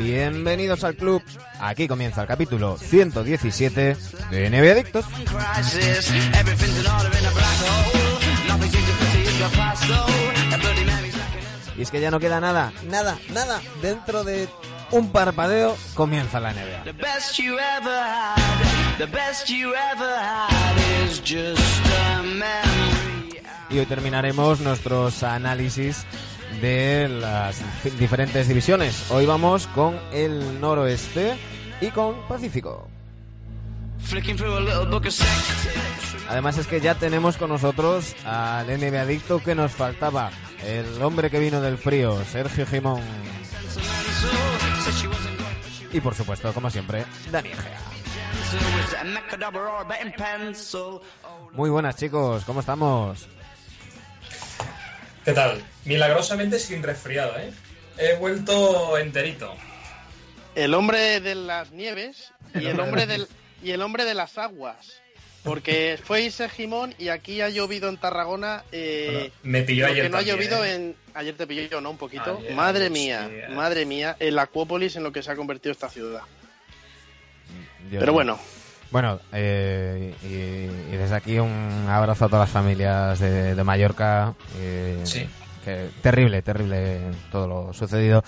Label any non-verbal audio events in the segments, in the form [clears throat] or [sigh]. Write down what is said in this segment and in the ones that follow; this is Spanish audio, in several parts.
Bienvenidos al club. Aquí comienza el capítulo 117 de NBA Adictos. Y es que ya no queda nada, nada, nada. Dentro de un parpadeo comienza la NBA. Y hoy terminaremos nuestros análisis de las diferentes divisiones. Hoy vamos con el noroeste y con Pacífico. Además es que ya tenemos con nosotros al NBA adicto que nos faltaba, el hombre que vino del frío, Sergio she Y por supuesto, como siempre, Dani Egea. was a macadabra or a betting pencil. Oh, Muy buenas chicos, ¿cómo estamos? ¿Qué tal? Milagrosamente sin resfriado, ¿eh? He vuelto enterito. El hombre de las nieves y el hombre del y el hombre de las aguas. Porque fue Ise Gimón y aquí ha llovido en Tarragona. Eh, Bueno, me pilló ayer que no ha llovido ¿eh? en. Ayer te pilló yo, ¿no? Un poquito. Ayer, madre hostia. mía, madre mía, el Acuópolis en lo que se ha convertido esta ciudad. Yo- Pero bueno, Bueno, eh, y, y desde aquí un abrazo a todas las familias de, de Mallorca. eh, Sí. que terrible, terrible todo lo sucedido.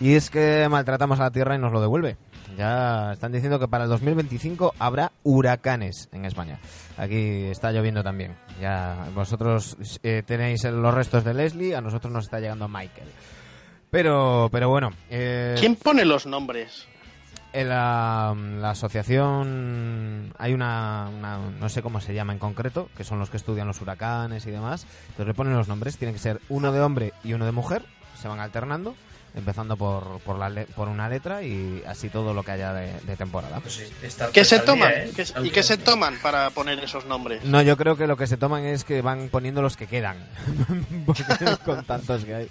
Y es que maltratamos a la tierra y nos lo devuelve. Ya están diciendo que para el 2025 habrá huracanes en España. Aquí está lloviendo también. Ya vosotros eh, tenéis los restos de Leslie, a nosotros nos está llegando Michael. Pero, pero bueno. eh, ¿quién pone los nombres? En la, la asociación hay una, una- no sé cómo se llama en concreto, que son los que estudian los huracanes y demás. Entonces le ponen los nombres, tienen que ser uno de hombre y uno de mujer, se van alternando, empezando por, por, la le- por una letra y así todo lo que haya de, de temporada. Pues sí, está- ¿Qué está se toman? día, ¿eh? ¿Qué- Al ¿Y qué se toman para poner esos nombres? No, yo creo que lo que se toman es que van poniendo los que quedan, [laughs] [laughs] con tantos que hay.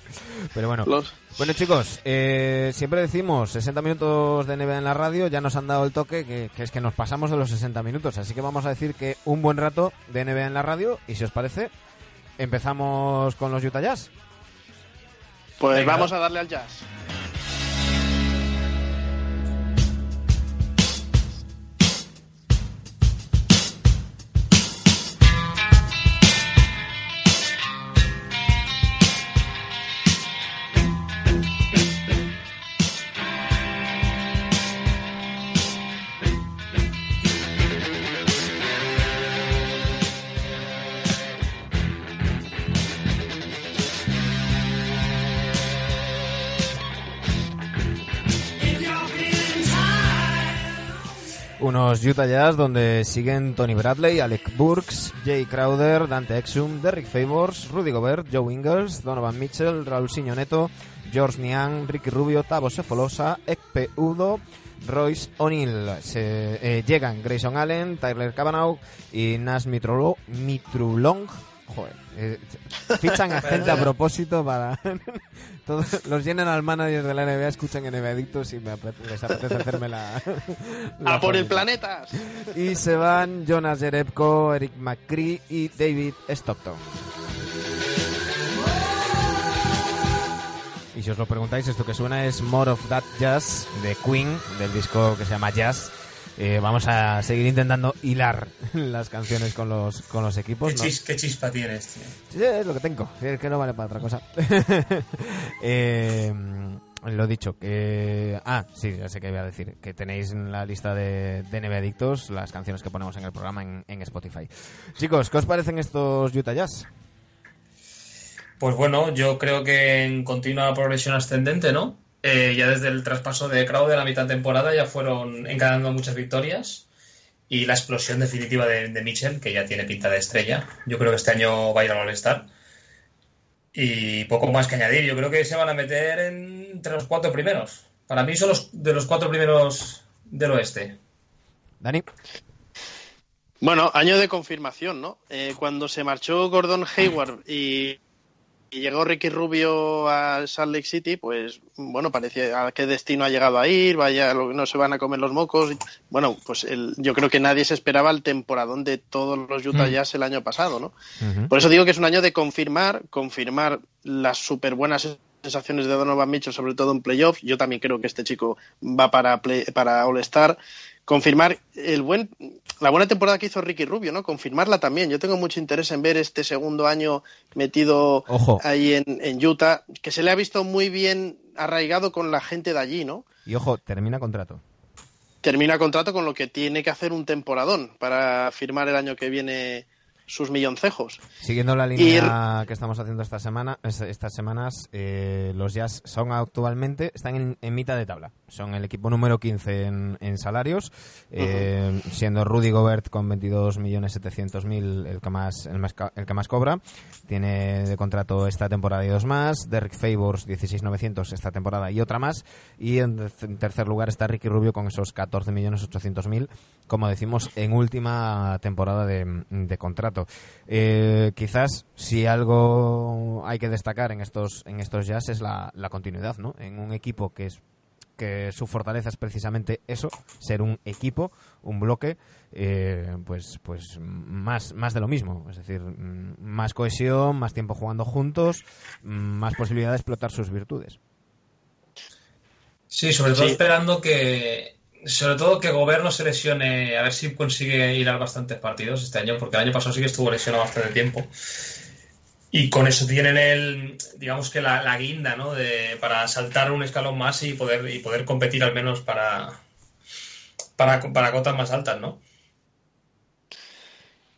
Pero bueno, Los- Bueno chicos, eh, siempre decimos 60 minutos de NBA en la radio, ya nos han dado el toque que, que es que nos pasamos de los 60 minutos, así que vamos a decir que un buen rato de NBA en la radio y si os parece, empezamos con los Utah Jazz. Pues Venga. vamos a darle al jazz. Unos Utah Jazz donde siguen Tony Bradley, Alec Burks, Jay Crowder, Dante Exum, Derrick Favors, Rudy Gobert, Joe Ingles, Donovan Mitchell, Raúl Siño Neto, George Niang, Ricky Rubio, Tavo Sefolosa, Ekpe Udo, Royce O'Neill. Eh, llegan Grayson Allen, Tyler Cavanaugh y Nas Mitrulong. Joder, eh, fichan a gente a propósito para... [laughs] Todos los llenan al manager de la NBA, escuchan NBA Adictos y me apete- les apetece hacerme la... [laughs] la ¡A por el familia. planeta! Y se van Jonas Jerebko, Eric McCree y David Stockton. Y si os lo preguntáis, esto que suena es More of That Jazz de Queen, del disco que se llama Jazz. Eh, vamos a seguir intentando hilar [laughs] las canciones con los, con los equipos. ¿Qué, ¿no? chis- qué chispa tienes, tío. Sí, es lo que tengo, es que no vale para otra cosa. [laughs] eh, lo dicho, que... Ah, sí, ya sé que iba a decir, que tenéis en la lista de, de NBA Adictos las canciones que ponemos en el programa en, en Spotify. Chicos, ¿qué os parecen estos Utah Jazz? Pues bueno, yo creo que en continua progresión ascendente, ¿no? Eh, ya desde el traspaso de Crowder a mitad de temporada ya fueron encadenando muchas victorias y la explosión definitiva de, de Mitchell, que ya tiene pinta de estrella. Yo creo que este año va a ir al All-Star. Y poco más que añadir. Yo creo que se van a meter en- entre los cuatro primeros. Para mí son los de los cuatro primeros del oeste. Dani. Bueno, año de confirmación, ¿no? Eh, cuando se marchó Gordon Hayward y, y llegó Ricky Rubio a Salt Lake City, pues bueno, parecía a qué destino ha llegado a ir, vaya, no se van a comer los mocos. Bueno, pues el- yo creo que nadie se esperaba el temporadón de todos los Utah Mm. Jazz el año pasado, ¿no? Por eso digo que es un año de confirmar, confirmar las súper buenas sensaciones de Donovan Mitchell, sobre todo en playoffs. Yo también creo que este chico va para, play- para All-Star. Confirmar el buen, la buena temporada que hizo Ricky Rubio, ¿no? Confirmarla también. Yo tengo mucho interés en ver este segundo año metido Ojo. ahí en, en Utah, que se le ha visto muy bien arraigado con la gente de allí, ¿no? Y ojo, termina contrato. Termina contrato con lo que tiene que hacer un temporadón para firmar el año que viene sus milloncejos. Siguiendo la línea que estamos haciendo esta semana, es- estas semanas, eh, los Jazz son actualmente, están en, en mitad de tabla. Son el equipo número 15 en, en salarios, eh, siendo Rudy Gobert con 22.700.000 el que más el, más el que más cobra. Tiene de contrato esta temporada y dos más. Derek Favors 16.900 esta temporada y otra más. Y en, tercer lugar está Ricky Rubio con esos 14.800.000, como decimos, en última temporada de, de contrato. Eh, quizás si algo hay que destacar en estos en estos jazz es la, la continuidad, ¿no? En un equipo que es que su fortaleza es precisamente eso, ser un equipo, un bloque, eh, pues, pues más, más de lo mismo. Es decir, mm, más cohesión, más tiempo jugando juntos, mm, más posibilidad de explotar sus virtudes. Sí, sobre todo Sí. esperando que. Sobre todo que Gobert no se lesione, a ver si consigue ir a bastantes partidos este año, porque el año pasado sí que estuvo lesionado bastante tiempo. Y con eso tienen el, digamos que la, la guinda, ¿no? De, para saltar un escalón más y poder, y poder competir al menos para, para, para cotas más altas, ¿no?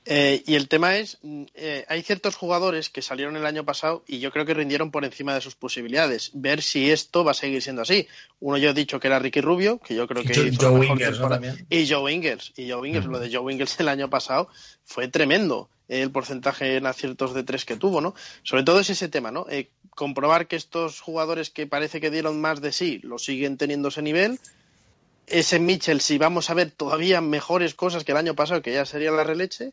Eh, y el tema es, mm, eh, hay ciertos jugadores que salieron el año pasado y yo creo que rindieron por encima de sus posibilidades. Ver si esto va a seguir siendo así. Uno yo he dicho que era Ricky Rubio, que yo creo que hizo Joe mejor Ingles, ¿no? Y Joe Ingles. Y Joe Ingles, lo de Joe Ingles el año pasado fue tremendo eh, el porcentaje en aciertos de tres que tuvo, ¿no? Sobre todo es ese tema, ¿no? Eh, comprobar que estos jugadores que parece que dieron más de sí lo siguen teniendo ese nivel. Ese Mitchell, si vamos a ver todavía mejores cosas que el año pasado, que ya sería la releche.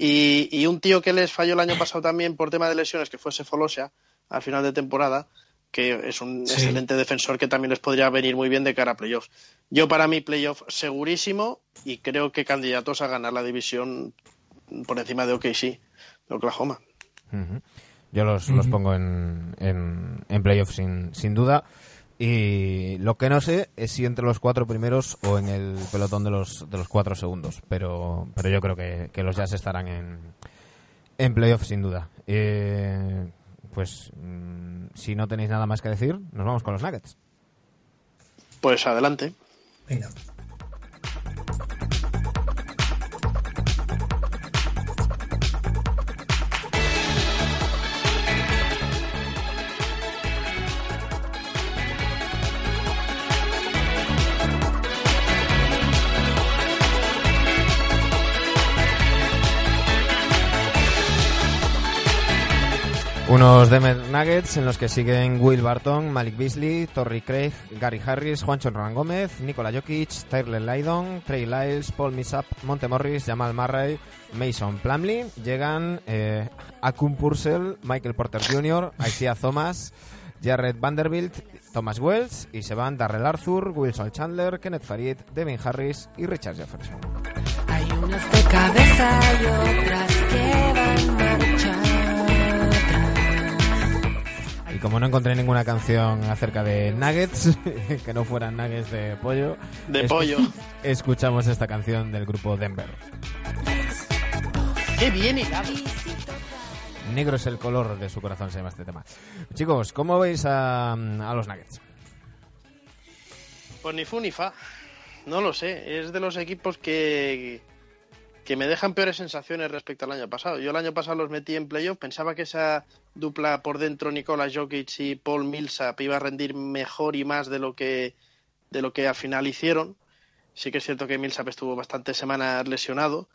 Y, y un tío que les falló el año pasado también por tema de lesiones, que fue Sefolosia, al final de temporada, que es un Sí. excelente defensor que también les podría venir muy bien de cara a playoffs. Yo para mí playoff segurísimo y creo que candidatos a ganar la división por encima de OKC, de Oklahoma. Yo los, los pongo en, en, en playoffs sin, sin duda. Y lo que no sé es si entre los cuatro primeros o en el pelotón de los, de los cuatro segundos. Pero, pero yo creo que, que los Jazz estarán en, en playoffs sin duda. Eh, pues mm, si no tenéis nada más que decir, nos vamos con los Nuggets. Pues adelante. Venga. Unos Denver Nuggets en los que siguen Will Barton, Malik Beasley, Torrey Craig, Gary Harris, Juancho Roland Gómez, Nikola Jokic, Tyler Lydon, Trey Lyles, Paul Millsap, Monte Morris, Jamal Murray, Mason Plumlee. Llegan eh, Akun Purcell, Michael Porter Jr., Isaiah Thomas, Jared Vanderbilt, Thomas Wells y se van Darrell Arthur, Wilson Chandler, Kenneth Farid, Devin Harris y Richard Jefferson. Hay de cabeza y Y como no encontré ninguna canción acerca de nuggets, [laughs] que no fueran nuggets de pollo, De pollo. [laughs] escuchamos esta canción del grupo Denver. Qué bien hilado. Negro es el color de su corazón, se llama este tema. Chicos, ¿cómo veis a, a los nuggets? Pues ni fu ni fa. No lo sé. Es de los equipos que, que me dejan peores sensaciones respecto al año pasado. Yo el año pasado los metí en playoff, pensaba que esa dupla por dentro, Nikola Jokic y Paul Millsap, iba a rendir mejor y más de lo que, de lo que al final hicieron. Sí que es cierto que Millsap estuvo bastantes semanas lesionado,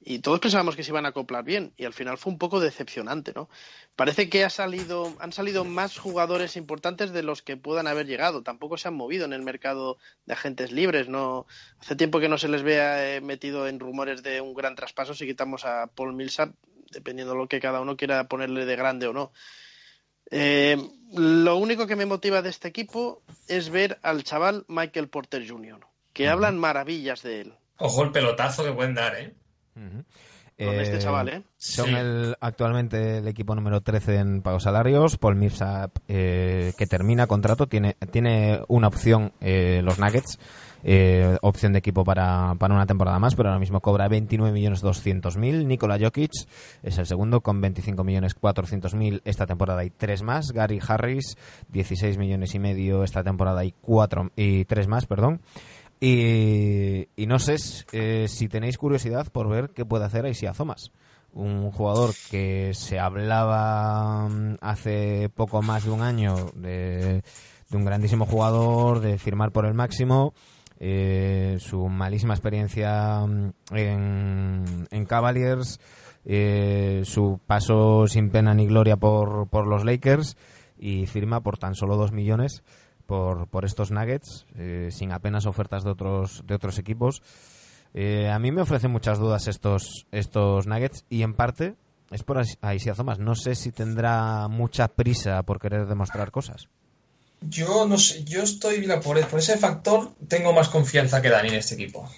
y todos pensábamos que se iban a acoplar bien y al final fue un poco decepcionante, ¿no? Parece que ha salido, han salido más jugadores importantes de los que puedan haber llegado. Tampoco se han movido en el mercado de agentes libres, no. Hace tiempo que no se les vea eh, metido en rumores de un gran traspaso si quitamos a Paul Millsap, dependiendo de lo que cada uno quiera ponerle de grande o no. Eh, lo único que me motiva de este equipo es ver al chaval Michael Porter Jr., que hablan maravillas de él. Ojo el pelotazo que pueden dar, ¿eh? Ujú. Con este chaval, ¿eh? Son Sí. el, actualmente el equipo número 13 en pagos salarios. Paul Millsap, eh, que termina contrato, tiene, tiene una opción, eh, los Nuggets, eh, opción de equipo para, para una temporada más, pero ahora mismo cobra 29.200.000. Nikola Jokic es el segundo con 25.400.000 esta temporada y tres más. Gary Harris, 16 millones y medio esta temporada y cuatro y tres más, perdón. Y, y no sé eh, si tenéis curiosidad por ver qué puede hacer Isaiah Thomas. Un jugador que se hablaba mm, hace poco más de un año de, de un grandísimo jugador, de firmar por el máximo. eh, su malísima experiencia mm, en, en Cavaliers, eh, su paso sin pena ni gloria por, por los Lakers y firma por tan solo dos millones por, por estos Nuggets, eh, sin apenas ofertas de otros, de otros equipos. Eh, a mí me ofrecen muchas dudas estos, estos Nuggets y en parte es por Is- a Isaiah Thomas. No sé si tendrá mucha prisa por querer demostrar cosas. Yo no sé, yo estoy, por, por ese factor tengo más confianza que Dani en este equipo.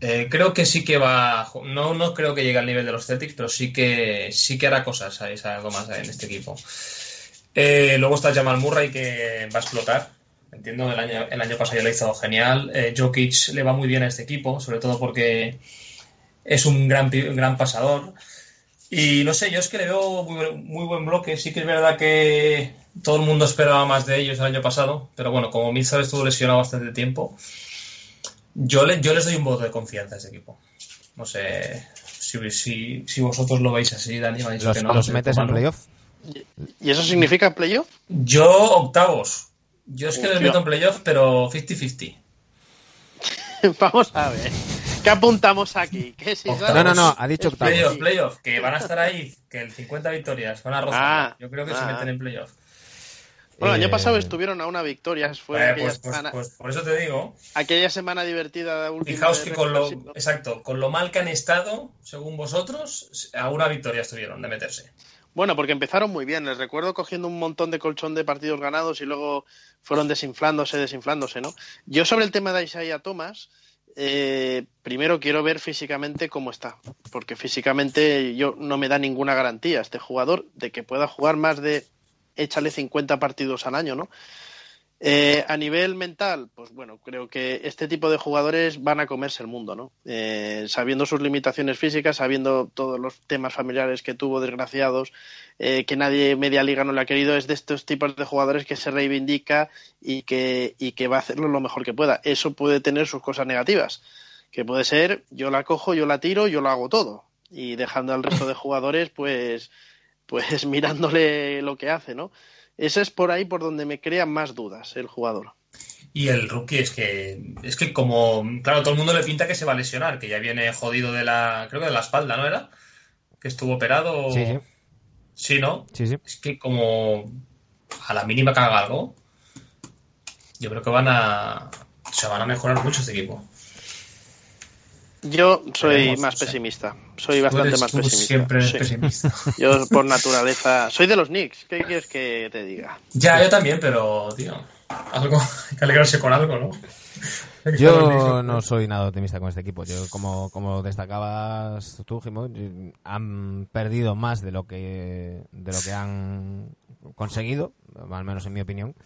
Eh, creo que sí que va, no, no creo que llegue al nivel de los Celtics, pero sí que sí que hará cosas ahí, algo más en este equipo. Eh, luego está Jamal Murray que va a explotar. Entiendo, el año, el año pasado ya lo hizo genial. Eh, Jokic le va muy bien a este equipo, sobre todo porque es un gran, un gran pasador. Y no sé, yo es que le veo muy, buen- muy buen bloque. Sí que es verdad que todo el mundo esperaba más de ellos el año pasado, pero bueno, como Millsap estuvo lesionado bastante tiempo, yo, le- yo les doy un voto de confianza a este equipo. No sé si, si, si vosotros lo veis así, Dani me ha dicho ¿Los, que no. los metes en playoff? ¿Y eso significa playoff? Yo octavos. Yo es que les Hostia. meto en playoff, pero 50-50. [laughs] Vamos a ver. ¿Qué apuntamos aquí? ¿Qué es Octavos. No, no, no, ha dicho octavos. Playoff, playoff, que van a estar ahí, que el 50 victorias van a rozar. Ah, Yo creo que se ah. meten en playoff. Bueno, el año Eh, pasado estuvieron a una victoria. Fue Eh, aquella, pues, pues- semana, pues por eso te digo. aquella semana divertida última. Fijaos que con lo, exacto, con lo mal que han estado, según vosotros, a una victoria estuvieron de meterse. Bueno, porque empezaron muy bien. Les recuerdo cogiendo un montón de colchón de partidos ganados y luego fueron desinflándose, desinflándose, ¿no? Yo sobre el tema de Isaiah Thomas, eh, primero quiero ver físicamente cómo está, porque físicamente yo no me da ninguna garantía este jugador de que pueda jugar más de échale 50 partidos al año, ¿no? Eh, a nivel mental, pues bueno, creo que este tipo de jugadores van a comerse el mundo, ¿no? Eh, sabiendo sus limitaciones físicas, sabiendo todos los temas familiares que tuvo, desgraciados, eh, que nadie media liga no le ha querido, es de estos tipos de jugadores que se reivindica y que, y que va a hacerlo lo mejor que pueda. Eso puede tener sus cosas negativas, que puede ser yo la cojo, yo la tiro, yo lo hago todo, y dejando al resto de jugadores, pues, pues [laughs] mirándole lo que hace, ¿no? Ese es por ahí por donde me crean más dudas el jugador. Y el rookie es que, es que como, claro, todo el mundo le pinta que se va a lesionar, que ya viene jodido de la, creo que de la espalda, ¿no era? Que estuvo operado. Sí, sí. Sí, ¿no? Sí, sí. Es que como a la mínima que haga algo, yo creo que van a, se van a mejorar mucho este equipo. Yo soy Veremos, más o sea, pesimista, soy Tú bastante eres- más tú pesimista. siempre sí. pesimista. [laughs] Yo por naturaleza soy de los Knicks. ¿Qué quieres que te diga? Ya, yo también, pero, tío, algo, hay que alegrarse con algo, ¿no? Yo no soy nada optimista con este equipo. Yo, como, como destacabas tú, Jimo, han perdido más de lo que de lo que han conseguido, al menos en mi opinión.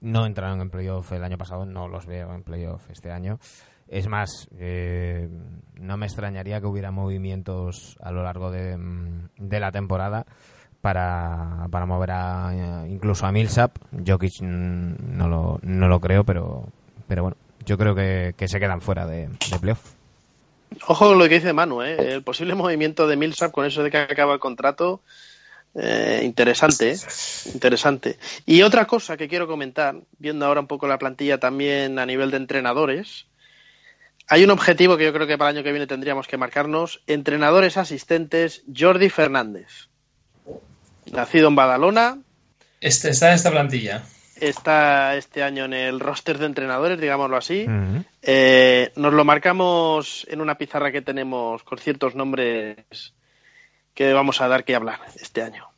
No entraron en playoff el año pasado, no los veo en playoff este año. Es más, eh, no me extrañaría que hubiera movimientos a lo largo de, mm, la temporada para, para mover a, incluso a Millsap. Jokic mm, no lo, no lo creo, pero, pero bueno, yo creo que, que se quedan fuera de, de playoff. Ojo con lo que dice Manu, ¿eh? el posible movimiento de Millsap con eso de que acaba el contrato. eh, interesante, ¿eh? interesante. Y otra cosa que quiero comentar, viendo ahora un poco la plantilla también a nivel de entrenadores, hay un objetivo que yo creo que para el año que viene tendríamos que marcarnos. Entrenadores asistentes, Jordi Fernández. Nacido en Badalona, Este, está en esta plantilla. está este año en el roster de entrenadores, digámoslo así. Eh, nos lo marcamos en una pizarra que tenemos con ciertos nombres que vamos a dar que hablar este año.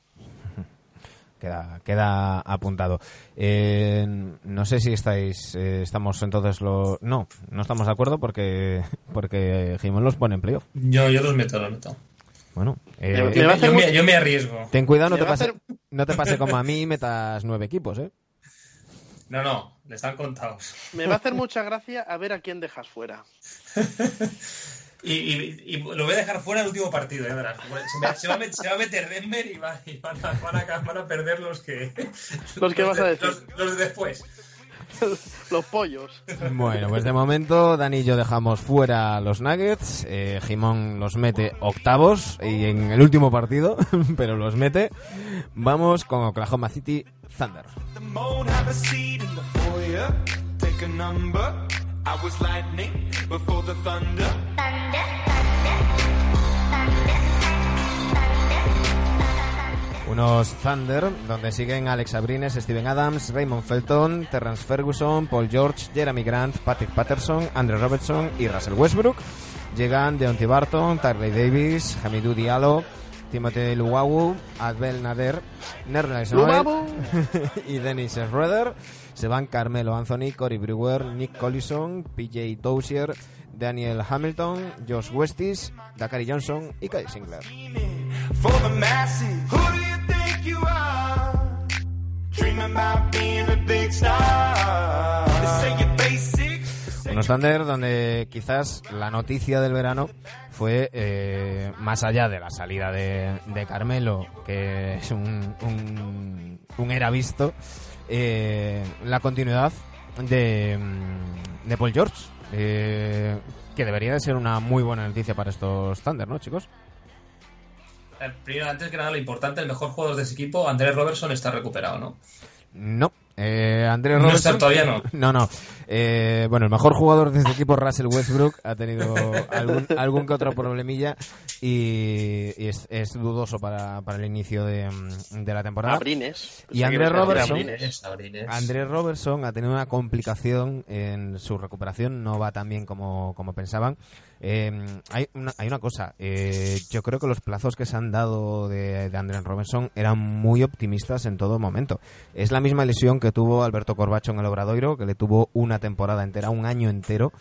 Queda, queda apuntado. Eh, no sé si estáis, eh, estamos entonces lo, no, no estamos de acuerdo porque [laughs] porque Jimón los pone en playoff. Yo, yo los meto, los meto. Bueno, eh, Yo, me- hacer yo me, yo me arriesgo. ten cuidado, no te pase, hacer- [laughs] no te pase como a mí y [laughs] metas nueve equipos, ¿eh? No, no, le están contados. Me va a hacer mucha gracia a ver a quién dejas fuera. Y, y- y lo voy a dejar fuera el último partido, ya verás. Se, me- se va, a met- se va a meter Denver y, va- y van, a, van a- van a perder los que. Los que vas a de- decir. Los, los de después. [laughs] Los pollos. Bueno, pues de momento Dani y yo dejamos fuera los Nuggets, eh, Jimón los mete octavos y en el último partido, [laughs] pero los mete. Vamos con Oklahoma City Thunder. I was lightning before the thunder. Unos Thunder, donde siguen Alex Abrines, Steven Adams, Raymond Felton, Terrence Ferguson, Paul George, Jeremy Grant, Patrick Patterson, Andrew Robertson y Russell Westbrook. Llegan Deontay Barton, Tyree Davis, Hamidou Diallo, Timothy Luwawu, Adbel Nader, Nerlens Noel [laughs] y Dennis Schroeder. Se van Carmelo Anthony, Cory Brewer, Nick Collison, PJ Dozier, Daniel Hamilton, Josh Westis, Dakari Johnson y Kai Singler. Unos Thunder donde quizás la noticia del verano fue, eh, más allá de la salida de, de Carmelo, que es un, un, un era visto, eh, la continuidad de, mm, de Paul George, eh, que debería de ser una muy buena noticia para estos Thunder, ¿no, chicos? Eh, Primero, antes que nada, lo importante, el mejor jugador de ese equipo, Andrés Robertson, está recuperado, ¿no? No. Eh, Andrés No Robertson. está, todavía no. [laughs] No, no. Eh, bueno, el mejor jugador de este equipo, Russell Westbrook, ha tenido algún, algún que otro problemilla y, y es, es dudoso para, para el inicio de, mm, de la temporada. Abrines. Y Andrés Robertson. Abrines. Abrines. Andrés Robertson ha tenido una complicación en su recuperación, no va tan bien como, como pensaban. Eh, hay, una, hay una cosa, eh, yo creo que los plazos que se han dado de, de Andrés Robertson eran muy optimistas en todo momento. Es la misma lesión que tuvo Alberto Corbacho en el Obradoiro, que le tuvo una temporada entera, un año entero,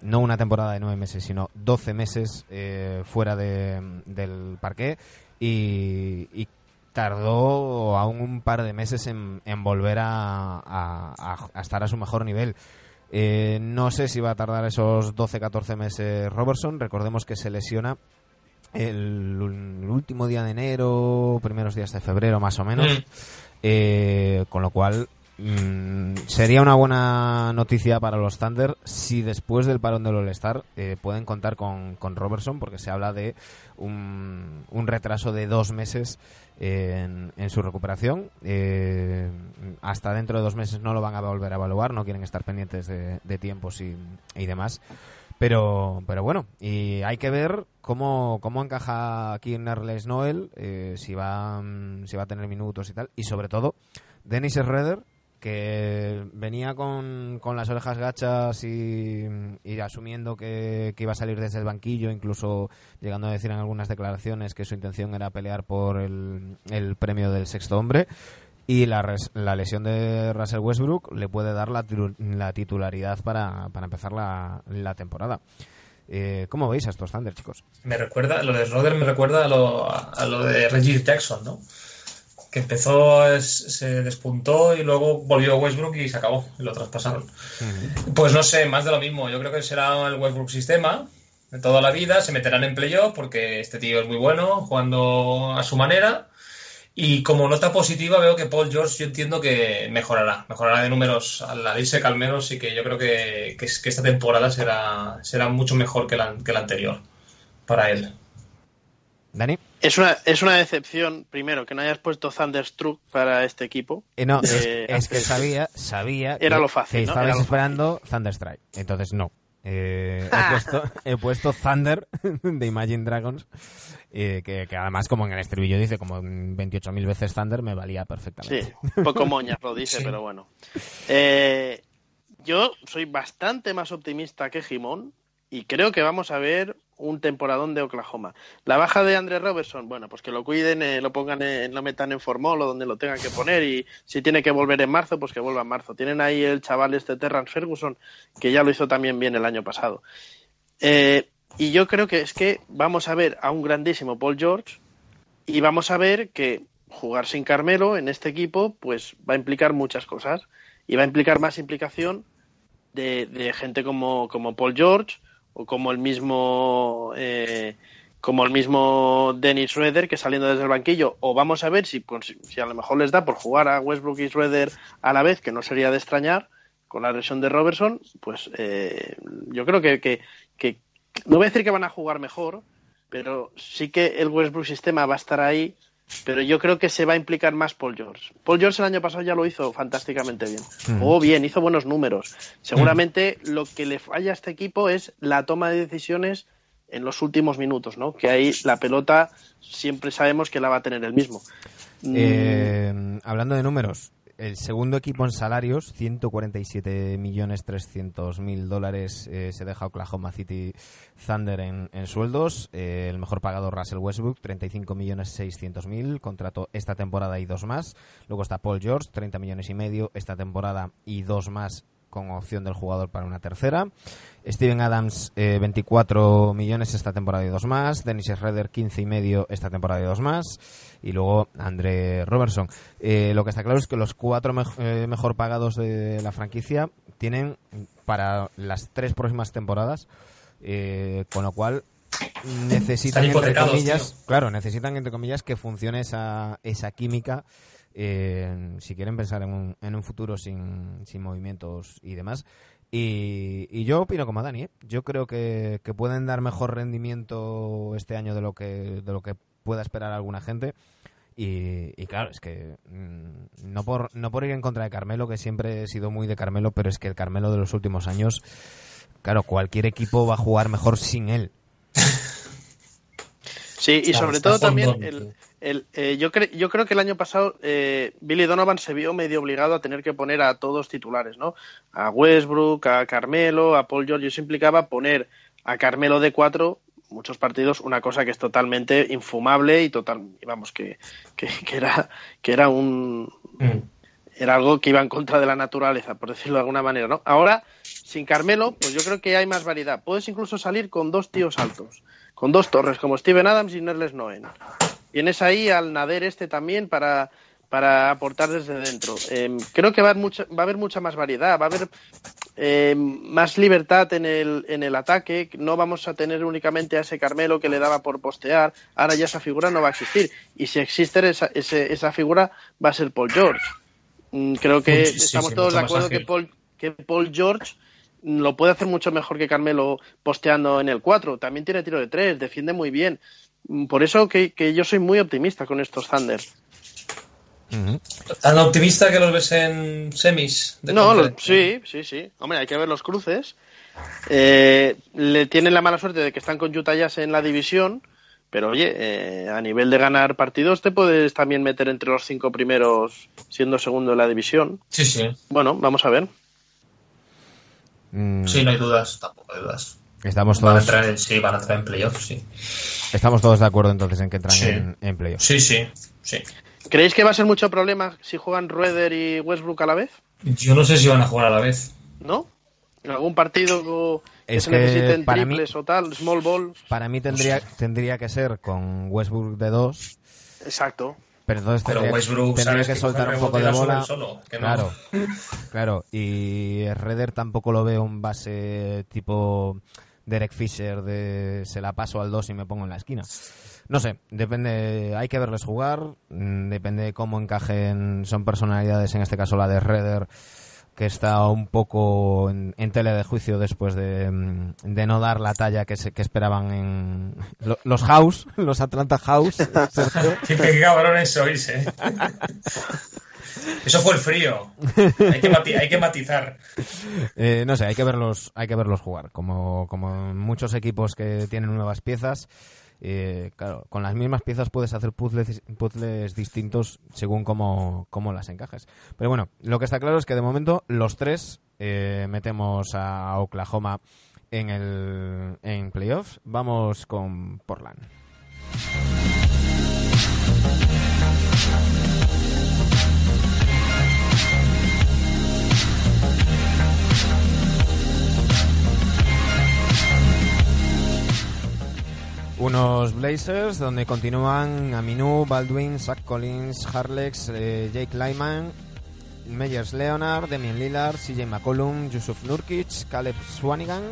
no una temporada de nueve meses, sino doce meses eh, fuera de- del parque y, tardó aún un par de meses en, volver a estar a su mejor nivel. Eh, no sé si va a tardar esos 12-14 meses Robertson. Recordemos que se lesiona el, el último día de enero, primeros días de febrero más o menos. Mm. Eh, con lo cual mm, sería una buena noticia para los Thunder si después del parón del All-Star eh, pueden contar con, con Robertson porque se habla de un, un retraso de dos meses en, en su recuperación. Eh, hasta dentro de dos meses no lo van a volver a evaluar, no quieren estar pendientes de, tiempos y, demás. Pero, pero bueno, y hay que ver cómo, cómo encaja aquí en Noel, eh, si, va, mm, si va a tener minutos y tal. Y sobre todo, Dennis Schroeder, que venía con, con las orejas gachas y, y asumiendo que, que iba a salir desde el banquillo, incluso llegando a decir en algunas declaraciones que su intención era pelear por el, el premio del sexto hombre. Y la, res- la lesión de Russell Westbrook le puede dar la, la titularidad para, para empezar la, la temporada. Eh, ¿Cómo veis a estos Thunder, chicos? Me recuerda, lo de Schroeder me recuerda a lo, a lo de Reggie Jackson, ¿no? Que empezó, se despuntó y luego volvió Westbrook y se acabó, y lo traspasaron. Pues no sé, más de lo mismo. Yo creo que será el Westbrook sistema de toda la vida. Se meterán en playoff porque este tío es muy bueno, jugando a su manera. Y como nota positiva veo que Paul George yo entiendo que mejorará, mejorará de números al irse al menos y que yo creo que, que, que esta temporada será, será mucho mejor que la, que la anterior para él. Es una, es una decepción, primero, que no hayas puesto Thunderstruck para este equipo. Eh, no, es, Eh, es que sabía, sabía Era que, lo fácil, que ¿no? lo esperando Thunderstrike. Entonces no. Eh, he, [laughs] puesto, he puesto Thunder [laughs] de Imagine Dragons, eh, que, que además como en el estribillo dice como 28.000 veces Thunder me valía Sí, perfectamente. un poco moñas lo dice, [laughs] Sí. pero bueno. Eh, yo soy bastante más optimista que Jimón y creo que vamos a ver un temporadón de Oklahoma. La baja de Andre Robertson, bueno, pues que lo cuiden, eh, lo pongan, en, lo metan en formol o donde lo tengan que poner y si tiene que volver en marzo, pues que vuelva en marzo. Tienen ahí el chaval este Terrance Ferguson, que ya lo hizo también bien el año pasado. Eh, y yo creo que es que vamos a ver a un grandísimo Paul George y vamos a ver que jugar sin Carmelo en este equipo pues va a implicar muchas cosas y va a implicar más implicación de, de gente como, como Paul George o como el mismo eh, como el mismo Dennis Schroeder que saliendo desde el banquillo o vamos a ver si, cons- si a lo mejor les da por jugar a Westbrook y Schroeder a la vez que no sería de extrañar con la lesión de Robertson pues eh, yo creo que, que, que no voy a decir que van a jugar mejor pero sí que el Westbrook sistema va a estar ahí pero yo creo que se va a implicar más Paul George. Paul George el año pasado ya lo hizo fantásticamente bien. Jugó bien, hizo buenos números. Seguramente lo que le falla a este equipo es la toma de decisiones en los últimos minutos, ¿no? Que ahí la pelota siempre sabemos que la va a tener el mismo. Mm, Eh, hablando de números, el segundo equipo en salarios, 147.300.000 dólares eh, se deja Oklahoma City Thunder en, sueldos. Eh, el mejor pagado Russell Westbrook, 35.600.000, contrato esta temporada y dos más. Luego está Paul George, 30 millones y medio esta temporada y dos más con opción del jugador para una tercera. Steven Adams, eh, 24 millones esta temporada y dos más. Dennis Schroeder, 15 y medio esta temporada y dos más. Y luego André Robertson. Eh, lo que está claro es que los cuatro mej- eh, mejor pagados de la franquicia tienen para las tres próximas temporadas, eh, con lo cual necesitan entre comillas, tío. claro, necesitan entre comillas que funcione esa, esa química si quieren pensar en un, en un futuro sin, movimientos y demás. Y, yo opino como Dani, ¿eh? yo creo que, pueden dar mejor rendimiento este año de lo que, de lo que pueda esperar alguna gente. Y, y claro, es que mm, no por, no por ir en contra de Carmelo, que siempre he sido muy de Carmelo, pero es que el Carmelo de los últimos años, claro, cualquier equipo va a jugar mejor sin él. Sí, y Claro, sobre todo también el, el, eh, yo, cre- yo creo que el año pasado eh, Billy Donovan se vio medio obligado a tener que poner a todos titulares, ¿no? A Westbrook, a Carmelo, a Paul George. Eso implicaba poner a Carmelo de cuatro muchos partidos, una cosa que es totalmente infumable y total, vamos, que, que, que era, que era un, Mm. era algo que iba en contra de la naturaleza, por decirlo de alguna manera, ¿no? Ahora, sin Carmelo, pues yo creo que hay más variedad. Puedes incluso salir con dos tíos altos, con dos torres, como Steven Adams y Nerles Noen. Tienes ahí al Nader este también para, para aportar desde dentro. Eh, creo que va a, haber mucha, va a haber mucha más variedad, va a haber eh, más libertad en el, en el ataque. No vamos a tener únicamente a ese Carmelo que le daba por postear. Ahora ya esa figura no va a existir. Y si existe esa, ese- esa figura, va a ser Paul George. Mm, Creo que Sí, estamos sí, todos de acuerdo que. Paul, que Paul George lo puede hacer mucho mejor que Carmelo posteando en el 4. También tiene tiro de 3, defiende muy bien. Mm, Por eso que, que yo soy muy optimista con estos Thunder. Tan optimista que los ves en semis. de No, sí, sí, sí. Hombre, hay que ver los cruces. Eh, le tienen la mala suerte de que están con Utah Jazz en la división, pero oye, eh, a nivel de ganar partidos te puedes también meter entre los cinco primeros siendo segundo en la división. Sí, sí. Bueno, vamos a ver. Mm, Sí, no hay dudas, tampoco hay dudas. Estamos Van a todos, entrar en, sí, van a entrar en playoffs, sí. estamos todos de acuerdo entonces en que entran Sí. en, en playoffs. Sí, sí, sí. ¿Creéis que va a ser mucho problema si juegan Rueder y Westbrook a la vez? Yo no sé si van a jugar a la vez. ¿No? ¿En algún partido que Es se que necesiten para mí- triples o tal, small ball? Para mí tendría, tendría que ser con Westbrook de 2, Exacto. Pero entonces Pero tendría, Westbrook, tendría que que soltar un poco de bola. solo, que no. Claro, [laughs] claro. Y Redder tampoco lo veo un base tipo Derek Fisher de se la paso al 2 y me pongo en la esquina. No sé, depende, hay que verles jugar, mm, depende de cómo encajen, son personalidades, en este caso la de Redder, que está un poco en, en tela de juicio después de, mm, de no dar la talla que, se, que esperaban en lo- los House, [laughs] los Atlanta House. Qué, [laughs] qué cabrones sois, eh. Eso fue el frío. Hay que, mati- hay que matizar. Eh, no sé, hay que verlos, hay que verlos jugar. Como, como muchos equipos que tienen nuevas piezas, eh, claro, con las mismas piezas puedes hacer puzzles, distintos según cómo, cómo las encajes. Pero bueno, lo que está claro es que de momento los tres eh, metemos a Oklahoma en el en playoffs. Vamos con Portland. Unos Blazers donde continúan Aminu, Baldwin, Zach Collins, Harlex, eh, Jake Lyman, Meyers Leonard, Demian Lillard, CJ McCollum, Yusuf Nurkic, Caleb Swanigan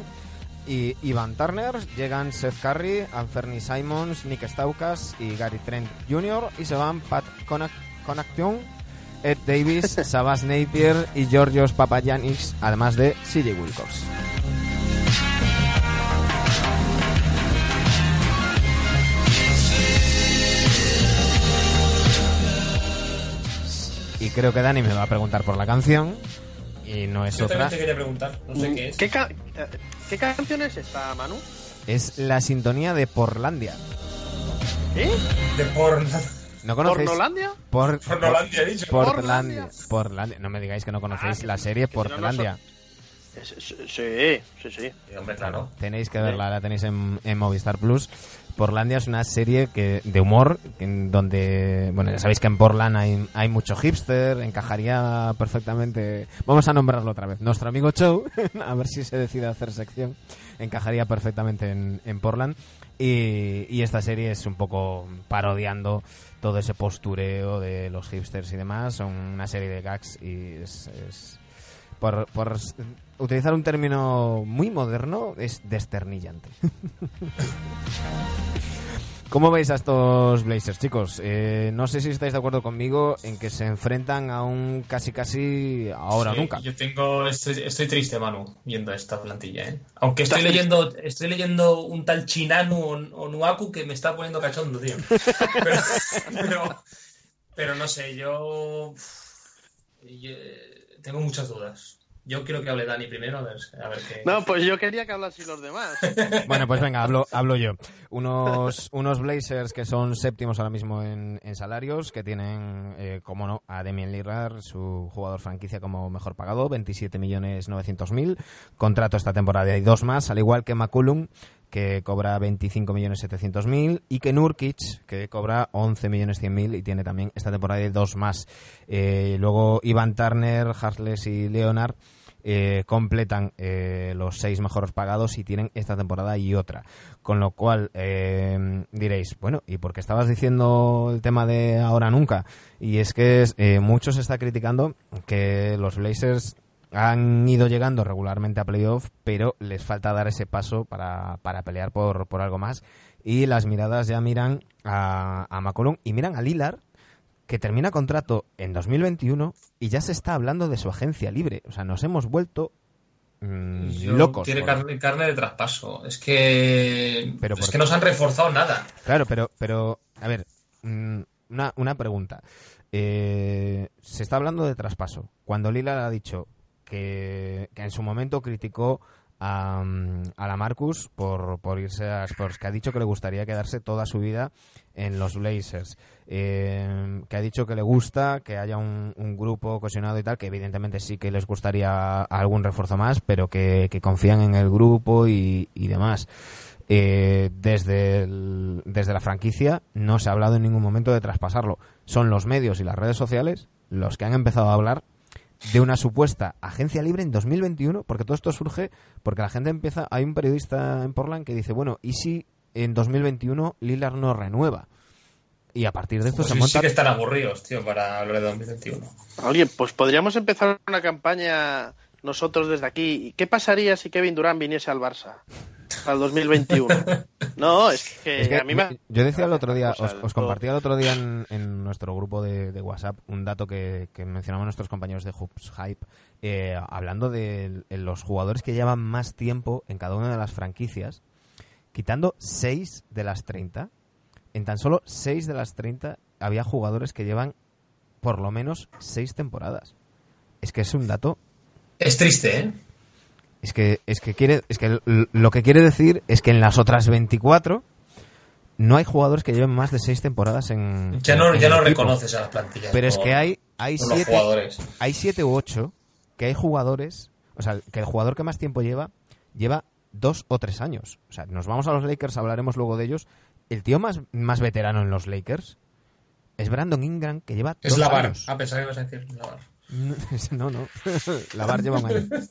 y Ivan Turner. Llegan Seth Curry, Anferni Simons, Nick Staukas y Gary Trent Jr. y se van Pat Connaughton, Ed Davis, [laughs] Sabas Napier y Georgios Papagiannis, además de CJ Wilcox. Y creo que Dani me va a preguntar por la canción. Y no es Yo otra. te quería preguntar. No sé qué es. ¿Qué, ca- eh, ¿Qué canción es esta, Manu? Es la sintonía de Porlandia. ¿Eh? De por... ¿No conocéis? ¿Pornolandia? Por, Pornolandia, he dicho. Portlandia. Portlandia. No me digáis que no conocéis Ah, la serie Portlandia. Sí, sí, sí. Sí, hombre, claro. Tenéis que verla, la tenéis en, en Movistar Plus. Portlandia es una serie que de humor, en donde, bueno, ya sabéis que en Portland hay, hay mucho hipster, encajaría perfectamente, vamos a nombrarlo otra vez, nuestro amigo Chow, [laughs] a ver si se decide hacer sección, encajaría perfectamente en, en Portland. Y, y esta serie es un poco parodiando todo ese postureo de los hipsters y demás, son una serie de gags y es- es por, por utilizar un término muy moderno, es desternillante. [laughs] ¿Cómo veis a estos Blazers, chicos? Eh, no sé si estáis de acuerdo conmigo en que se enfrentan a un casi casi ahora o nunca. Yo tengo, estoy, estoy triste, Manu, viendo esta plantilla, ¿eh? Aunque estoy leyendo, estoy leyendo un tal Chinanu o, o Nuaku que me está poniendo cachondo, tío. [laughs] Pero, pero, pero no sé, yo, yo tengo muchas dudas. Yo quiero que hable Dani primero, a ver, a ver qué. No, pues yo quería que hablasen los demás. [laughs] Bueno, pues venga, hablo, hablo yo. Unos, unos Blazers que son séptimos ahora mismo en, en salarios, que tienen, eh, como no, a Demian Lillard, su jugador franquicia como mejor pagado, 27 millones 900 mil. Contrato esta temporada y dos más, al igual que McCullum, que cobra 25 millones 700 mil, y que Nurkic, que cobra 11 millones 100 mil y tiene también esta temporada y dos más. Eh, luego Ivan Turner, Harles y Leonard eh, completan eh, los seis mejores pagados y tienen esta temporada y otra. Con lo cual eh, diréis, bueno, ¿y por qué estabas diciendo el tema de ahora nunca? Y es que eh, muchos está criticando que los Blazers han ido llegando regularmente a playoff, pero les falta dar ese paso para, para pelear por, por algo más. Y las miradas ya miran a, a McCollum y miran a Lillard, que termina contrato en 2021 y ya se está hablando de su agencia libre. O sea, nos hemos vuelto mm, Yo- locos. Tiene por- carne, carne de traspaso. Es que. Pero es que no se han reforzado nada. Claro, pero, pero a ver, mm, una, una pregunta. Eh, se está hablando de traspaso. Cuando Lillard ha dicho que, que en su momento criticó a, mm, a la Marcus por, por irse a Spurs, que ha dicho que le gustaría quedarse toda su vida en los Blazers, eh, que ha dicho que le gusta que haya un, grupo cohesionado y tal, que evidentemente sí que les gustaría algún refuerzo más, pero que, que confían en el grupo y, y demás. Eh, desde, el- desde la franquicia no se ha hablado en ningún momento de traspasarlo. Son los medios y las redes sociales los que han empezado a hablar de una supuesta agencia libre en 2021, porque todo esto surge porque la gente empieza, hay un periodista en Portland que dice, bueno, ¿y si en 2021 Lillard no renueva? Y a partir de esto Pues se sí, monta... sí que están aburridos, tío, para hablar de 2021. Oye, pues podríamos empezar una campaña nosotros desde aquí. ¿Qué pasaría si Kevin Durant viniese al Barça? el 2021. [laughs] No, es que, Es que a mí me... yo decía el otro día, os, os compartía el otro día en, en nuestro grupo de, de WhatsApp un dato que, que mencionaban nuestros compañeros de Hoops Hype, eh, hablando de los jugadores que llevan más tiempo en cada una de las franquicias, quitando 6 de las 30, en tan solo 6 de las 30 había jugadores que llevan por lo menos 6 temporadas. Es que es un dato Es triste, ¿eh? es que, es que quiere, es que lo que quiere decir es que en las otras 24 no hay jugadores que lleven más de 6 temporadas en. Ya no, en ya no reconoces a las plantillas. Pero es que hay, hay siete, jugadores. hay siete u ocho que hay jugadores, o sea, que el jugador que más tiempo lleva, lleva dos o tres años. O sea, nos vamos a los Lakers, hablaremos luego de ellos. El tío más, más veterano en los Lakers es Brandon Ingram, que lleva Es Lavar. años. A pesar que vas a decir Lavar. [laughs] No, no. [laughs] Lavar lleva un [laughs]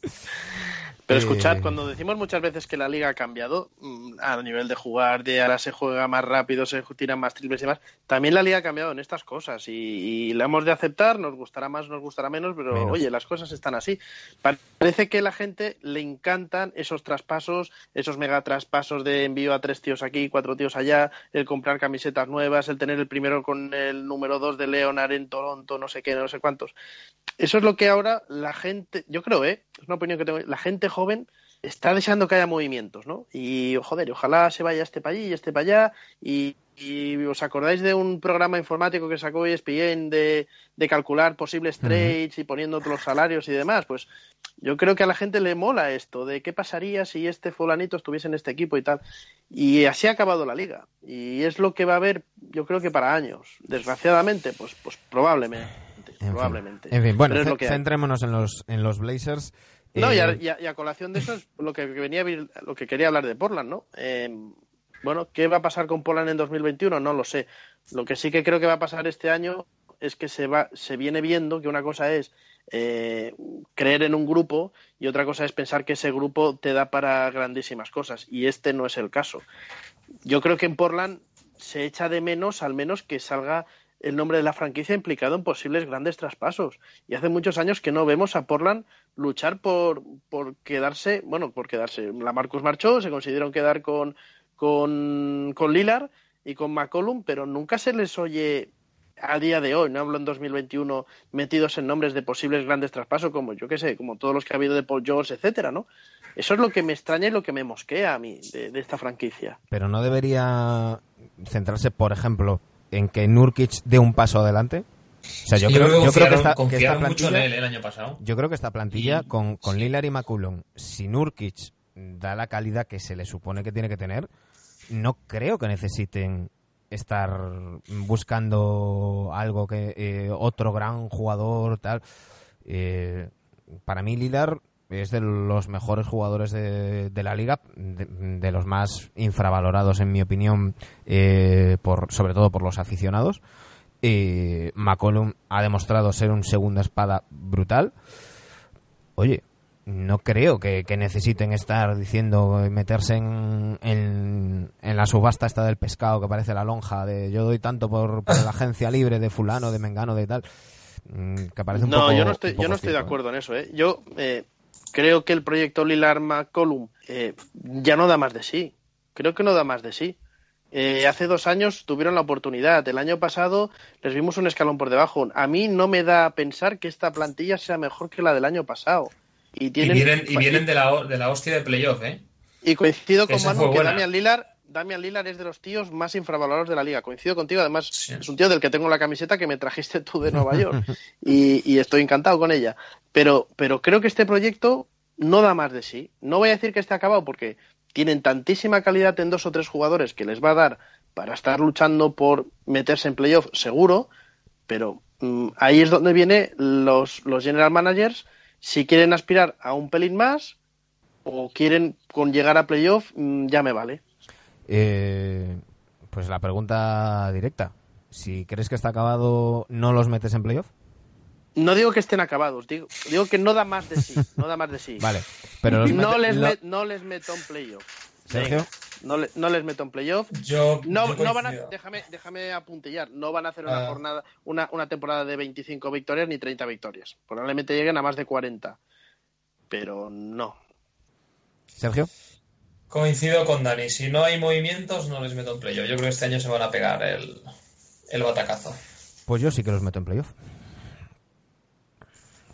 Pero Eh, escuchad, cuando decimos muchas veces que la liga ha cambiado mm, a nivel de jugar, de ahora se juega más rápido, se tiran más triples y demás, también la liga ha cambiado en estas cosas y, y la hemos de aceptar, nos gustará más, nos gustará menos, pero Menos. oye, las cosas están así. Parece que a la gente le encantan esos traspasos, esos mega traspasos de envío a tres tíos aquí, cuatro tíos allá, el comprar camisetas nuevas, el tener el primero con el número dos de Leonard en Toronto, no sé qué, no sé cuántos. Eso es lo que ahora la gente, yo creo, ¿eh? es una opinión que tengo, la gente joven está deseando que haya movimientos, ¿no? Y joder, ojalá se vaya este para allí y este para allá. Y, y os acordáis de un programa informático que sacó ESPN de, de calcular posibles trades y poniendo los salarios y demás? Pues yo creo que a la gente le mola esto, de qué pasaría si este fulanito estuviese en este equipo y tal. Y así ha acabado la liga. Y es lo que va a haber, yo creo que para años. Desgraciadamente, pues, pues probablemente. En fin. probablemente. En fin, bueno, centrémonos en los, en los Blazers. No, y Eh, a, y a- y a colación de eso es lo que venía lo que quería hablar de Portland, ¿no? Eh, bueno, ¿qué va a pasar con Portland en 2021? No lo sé. Lo que sí que creo que va a pasar este año es que se va, se viene viendo que una cosa es eh, creer en un grupo y otra cosa es pensar que ese grupo te da para grandísimas cosas y este no es el caso. Yo creo que en Portland se echa de menos al menos que salga el nombre de la franquicia implicado en posibles grandes traspasos. Y hace muchos años que no vemos a Portland luchar por, por quedarse, bueno, por quedarse. La Marcus marchó, se consiguieron quedar con, con, con Lillard y con McCollum, pero nunca se les oye a día de hoy, no hablo en 2021, metidos en nombres de posibles grandes traspasos, como yo qué sé, como todos los que ha habido de Paul George, etcétera, ¿no? Eso es lo que me extraña y lo que me mosquea a mí de esta franquicia. Pero no debería centrarse, por ejemplo, en que Nurkic dé un paso adelante. O sea, yo, Sí, creo, yo creo que esta, que plantilla, él el año pasado. yo creo que esta plantilla Y- con, con sí. Lillard y McCullum, si Nurkic da la calidad que se le supone que tiene que tener, no creo que necesiten estar buscando algo que eh, otro gran jugador tal. Eh, para mí Lillard es de los mejores jugadores de, de la liga, de, de los más infravalorados en mi opinión, eh, por sobre todo por los aficionados. Eh, McCollum ha demostrado ser un segunda espada brutal. Oye, no creo que, que necesiten estar diciendo, meterse en, en, en la subasta esta del pescado que parece la lonja de yo doy tanto por, por la agencia libre de fulano, de mengano, de tal. Mm, Que parece un no, poco- yo no estoy, yo no estoy de ¿eh? acuerdo en eso. ¿eh? Yo eh, creo que el proyecto Lillard McCollum eh, ya no da más de sí. Creo que no da más de sí. Eh, hace dos años tuvieron la oportunidad. El año pasado les vimos un escalón por debajo. A mí no me da a pensar que esta plantilla sea mejor que la del año pasado. Y, vienen, y vienen de, la, de la hostia de playoff, ¿eh? y coincido con Esa Manu que. Damian Lillard, Damian Lillard es de los tíos más infravalorados de la liga. Coincido contigo, además Sí. es un tío del que tengo la camiseta que me trajiste tú de Nueva York [laughs] y, y estoy encantado con ella. Pero, pero creo que este proyecto no da más de sí. No voy a decir que esté acabado porque tienen tantísima calidad en dos o tres jugadores que les va a dar para estar luchando por meterse en playoff seguro, pero mm, ahí es donde vienen los, los general managers si quieren aspirar a un pelín más o quieren con llegar a playoff, mm, ya me vale. Eh, pues la pregunta directa. Si crees que está acabado, ¿no los metes en playoff? No digo que estén acabados, digo, digo que no da más de sí, [laughs] no da más de sí. Vale. Pero los no, les lo- met- no les meto en playoff. Sergio. Venga, no, le- no les meto en playoff. Yo, No, yo no van a, déjame, déjame apuntillar, no van a hacer una Ah. jornada, una, una temporada de 25 victorias ni 30 victorias. Probablemente lleguen a más de 40. Pero no. Sergio. Coincido con Dani. Si no hay movimientos, no les meto en playoff. Yo creo que este año se van a pegar el, el batacazo. Pues yo sí que los meto en playoff.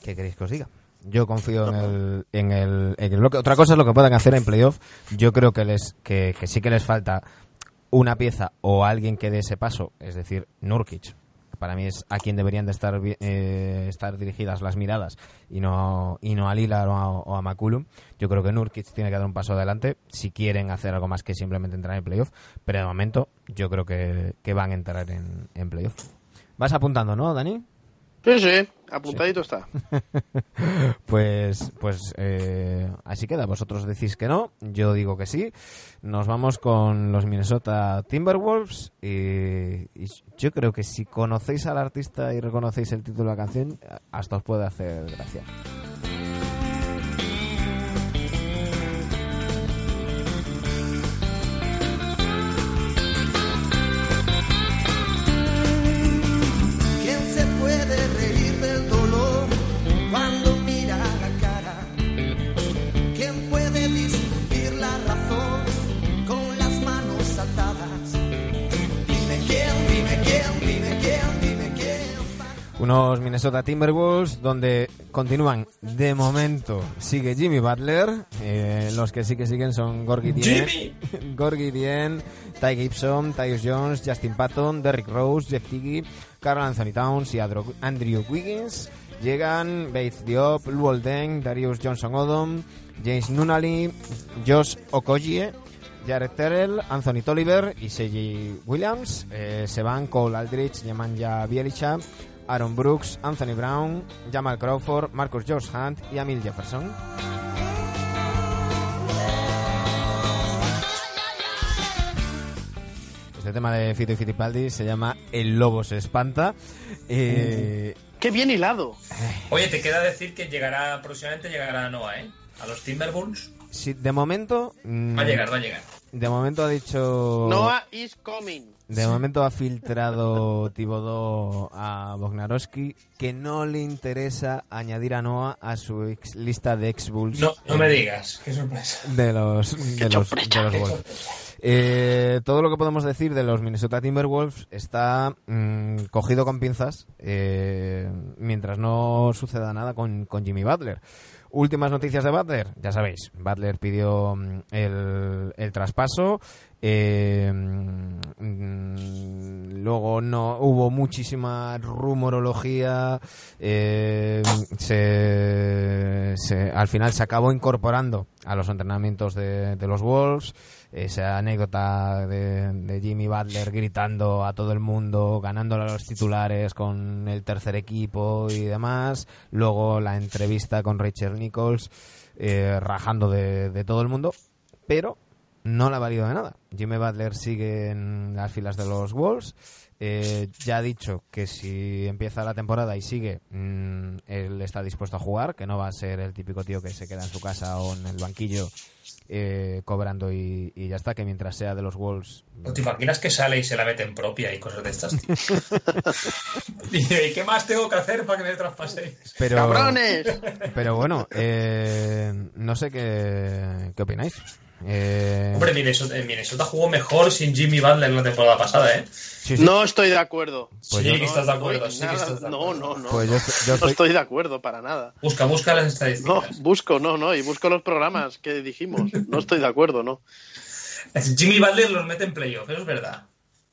¿Qué queréis que os diga? Yo confío en el, en el, en lo que- otra cosa es lo que puedan hacer en playoff. Yo creo que les que, que sí que les falta una pieza o alguien que dé ese paso, es decir, Nurkic. Para mí es a quien deberían de estar eh, estar dirigidas las miradas y no y no a Lillard o a, o a McCollum. Yo creo que Nurkic tiene que dar un paso adelante si quieren hacer algo más que simplemente entrar en playoff. Pero de momento yo creo que, que van a entrar en, en playoff. Vas apuntando, ¿no, Dani? Sí, sí, apuntadito está. [laughs] Pues, pues eh, así queda. Vosotros decís que no, yo digo que sí. Nos vamos con los Minnesota Timberwolves y, y yo creo que si conocéis al artista y reconocéis el título de la canción, hasta os puede hacer gracia. Unos Minnesota Timberwolves donde continúan de momento sigue Jimmy Butler, eh, los que sí que siguen son Gorgie Dien. [laughs] Gorgie Dien, Ty Gibson, Tyus Jones, Justin Patton, Derrick Rose, Jeff Tiggy, Carl Anthony Towns y Andrew Wiggins. Llegan Bates Diop, Luol Deng, Darius Johnson Odom, James Nunnally, Josh Okogie, Jared Terrell, Anthony Tolliver y Seiji Williams. Eh, se van Cole Aldrich, Nemanja Bielicha, Aaron Brooks, Anthony Brown, Jamal Crawford, Marcus George Hunt y Amil Jefferson. Este tema de Fito y Fittipaldi se llama El Lobo se espanta. Eh, Qué bien hilado. Oye, te queda decir que llegará, próximamente llegará Noah, ¿eh? A los Timberwolves. sí, de momento... mm, Va a llegar, va a llegar. De momento ha dicho... Noah is coming. De momento ha filtrado [laughs] Tibodó a Bognarowski que no le interesa añadir a Noah a su ex- lista de ex Bulls No, no me digas. Qué sorpresa. de los [laughs] de los, de los Wolves. Eh, todo lo que podemos decir de los Minnesota Timberwolves está mm, cogido con pinzas eh, mientras no suceda nada con, con Jimmy Butler. Últimas noticias de Butler, ya sabéis, Butler pidió mm, el, el traspaso, eh, mm, luego no hubo muchísima rumorología, eh, se, al final se acabó incorporando a los entrenamientos de, de los Wolves, esa anécdota de, de Jimmy Butler gritando a todo el mundo, ganándole a los titulares con el tercer equipo y demás. Luego la entrevista con Rachel Nichols, eh, rajando de, de todo el mundo. Pero no le ha valido de nada. Jimmy Butler sigue en las filas de los Wolves. Eh, ya ha dicho que si empieza la temporada y sigue, mm, él está dispuesto a jugar, que no va a ser el típico tío que se queda en su casa o en el banquillo eh, cobrando y, y ya está, que mientras sea de los Wolves... ¿No te imaginas que sale y se la mete en propia y cosas de estas? tío? [laughs] Dice, ¿y qué más tengo que hacer para que me traspaséis? Pero, ¡Cabrones! pero bueno, eh, no sé qué, qué opináis. Eh, Hombre, Minnesota, en Minnesota jugó mejor sin Jimmy Butler en la temporada pasada, ¿eh? sí, sí. No estoy de acuerdo. Pues sí, yo- que estás de acuerdo, No, sí que nada, estás de no, acuerdo. no, no. Pues yo estoy- yo No estoy- estoy de acuerdo para nada. Busca, busca las No, estadísticas. busco, no, no, y busco los programas que dijimos. No estoy de acuerdo, no. Jimmy Butler los mete en playoff, eso es verdad.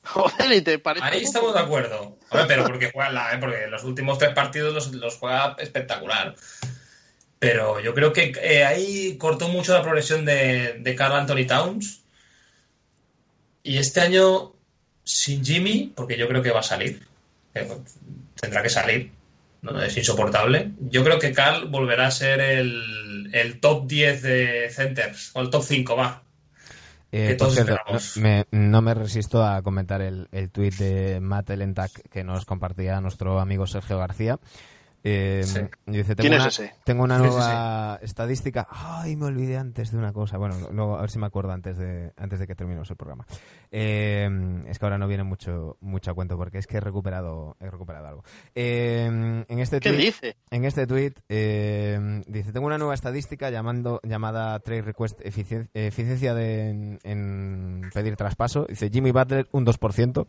Joder, y te parece. Ahí estamos de acuerdo. Hombre, pero porque juega la, ¿eh? porque los últimos tres partidos los, los juega espectacular. Pero yo creo que eh, ahí cortó mucho la progresión de, de Carl Anthony Towns. Y este año, sin Jimmy, porque yo creo que va a salir, eh, tendrá que salir, ¿no? es insoportable. Yo creo que Carl volverá a ser el, el top 10 de centers, o el top 5, va. Eh, por cierto, no me, no me resisto a comentar el, el tuit de Matt Elentac que nos compartía nuestro amigo Sergio García. Eh, Sí. dice, tengo ¿Quién es una, ese? Tengo una nueva estadística. Ay, me olvidé antes de una cosa. Bueno, luego a ver si me acuerdo antes de, antes de que terminemos el programa. Eh, es que ahora no viene mucho, mucho a cuento porque es que he recuperado, he recuperado algo. Eh, en este ¿Qué tweet, dice? en este tweet eh, dice, tengo una nueva estadística llamando, llamada Trade Request eficien- Eficiencia de, en, en pedir traspaso. Dice Jimmy Butler un 2%.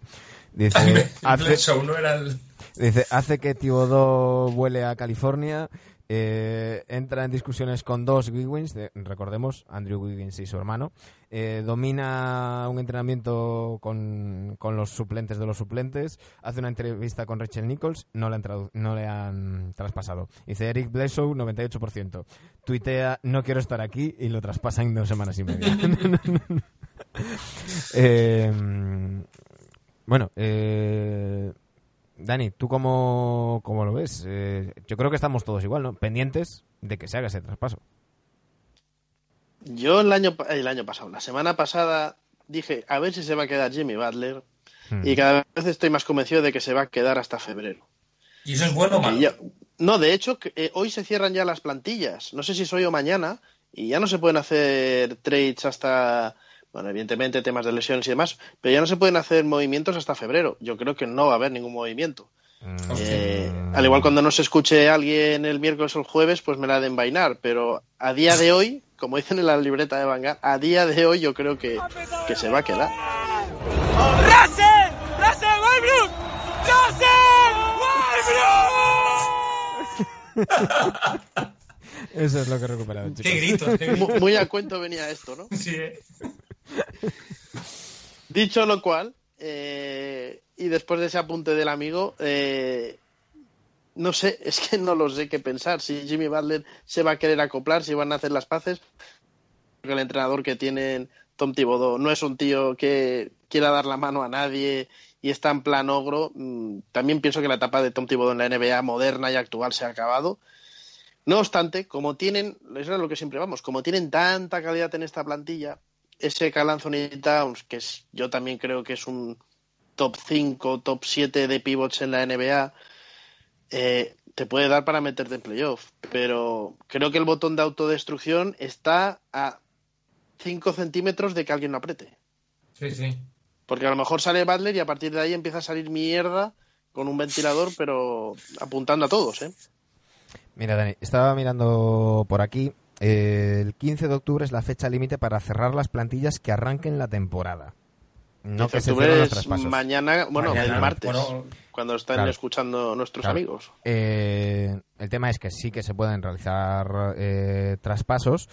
Dice, hace, no era el... Dice, hace que Thibodeau vuele a California, eh, entra en discusiones con dos Wiggins, de- recordemos, Andrew Wiggins y su hermano, eh, domina un entrenamiento con, con los suplentes de los suplentes, hace una entrevista con Rachel Nichols, no le han, no le han traspasado. Dice Eric Bledsoe, 98%. Tuitea, no quiero estar aquí, y lo traspasa en dos semanas y media. [laughs] [laughs] Eh, bueno, eh, Dani, ¿tú cómo, cómo lo ves? Eh, yo creo que estamos todos igual, ¿no? Pendientes de que se haga ese traspaso. Yo el año, el año pasado, la semana pasada, dije a ver si se va a quedar Jimmy Butler Hmm. y cada vez estoy más convencido de que se va a quedar hasta febrero. ¿Y eso es bueno o malo? ya- No, de hecho, que, eh, hoy se cierran ya las plantillas. No sé si es hoy o mañana y ya no se pueden hacer trades hasta, bueno, evidentemente temas de lesiones y demás, pero ya no se pueden hacer movimientos hasta febrero. Yo creo que no va a haber ningún movimiento. Mm, Eh, al igual cuando no se escuche a alguien el miércoles o el jueves, pues me la ha de envainar. Pero a día de hoy, como dicen en la libreta de Vanguard, a día de hoy yo creo que, que se va a quedar. ¡Russell! ¡Russell Westbrook! ¡Russell Westbrook! [laughs] Eso es lo que he recuperado, chicos. Qué gritos, qué gritos. Mu- Muy a cuento venía esto, ¿no? Sí, eh. [laughs] Dicho lo cual, eh, y después de ese apunte del amigo, eh, no sé, es que no lo sé qué pensar. Si Jimmy Butler se va a querer acoplar, si van a hacer las paces, porque el entrenador que tienen, Tom Thibodeau, no es un tío que quiera dar la mano a nadie y está en plan ogro. Mm, También pienso que la etapa de Tom Thibodeau en la NBA moderna y actual se ha acabado. No obstante, como tienen, eso es lo que siempre vamos, como tienen tanta calidad en esta plantilla, ese Cal Anthony Towns, que es, yo también creo que es un top 5, top 7 de pivots en la NBA, eh, te puede dar para meterte en playoff. Pero creo que el botón de autodestrucción está a 5 centímetros de que alguien lo apriete. Sí, sí. Porque a lo mejor sale Butler y a partir de ahí empieza a salir mierda con un ventilador, pero apuntando a todos, ¿eh? Mira, Dani, estaba mirando por aquí. Eh, el 15 de octubre es la fecha límite para cerrar las plantillas que arranquen la temporada. No que se los traspasos. mañana, bueno, Mañana, el martes, bueno, cuando están Claro. escuchando nuestros Claro. amigos. Eh, el tema es que sí que se pueden realizar eh, traspasos.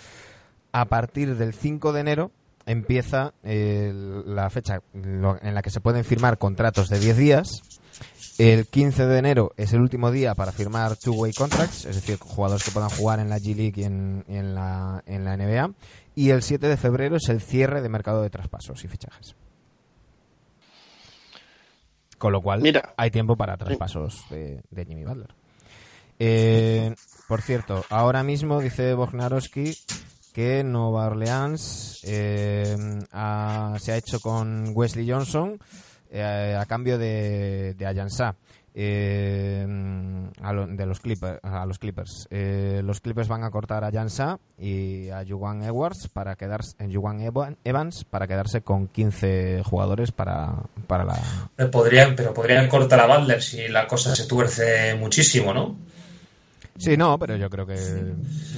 A partir del 5 de enero empieza eh, la fecha en la que se pueden firmar contratos de 10 días. El 15 de enero es el último día para firmar two-way contracts, es decir, jugadores que puedan jugar en la G-League y en, y en la, en la NBA. Y el 7 de febrero es el cierre de mercado de traspasos y fichajes. Con lo cual, Mira. hay tiempo para traspasos de, de Jimmy Butler. Eh, por cierto, ahora mismo dice Bognarowski que Nueva Orleans eh, ha- se ha hecho con Wesley Johnson eh, a cambio de, de Ayansa. eh, a lo- de los Clippers, a los Clippers. Eh, los Clippers van a cortar a Jansa y a Juwan Edwards para quedarse en Juwan Evan- Evans para quedarse con 15 jugadores para, para la Eh, Podrían, pero podrían cortar a Butler si la cosa se tuerce muchísimo, ¿no? Sí, no, pero yo creo que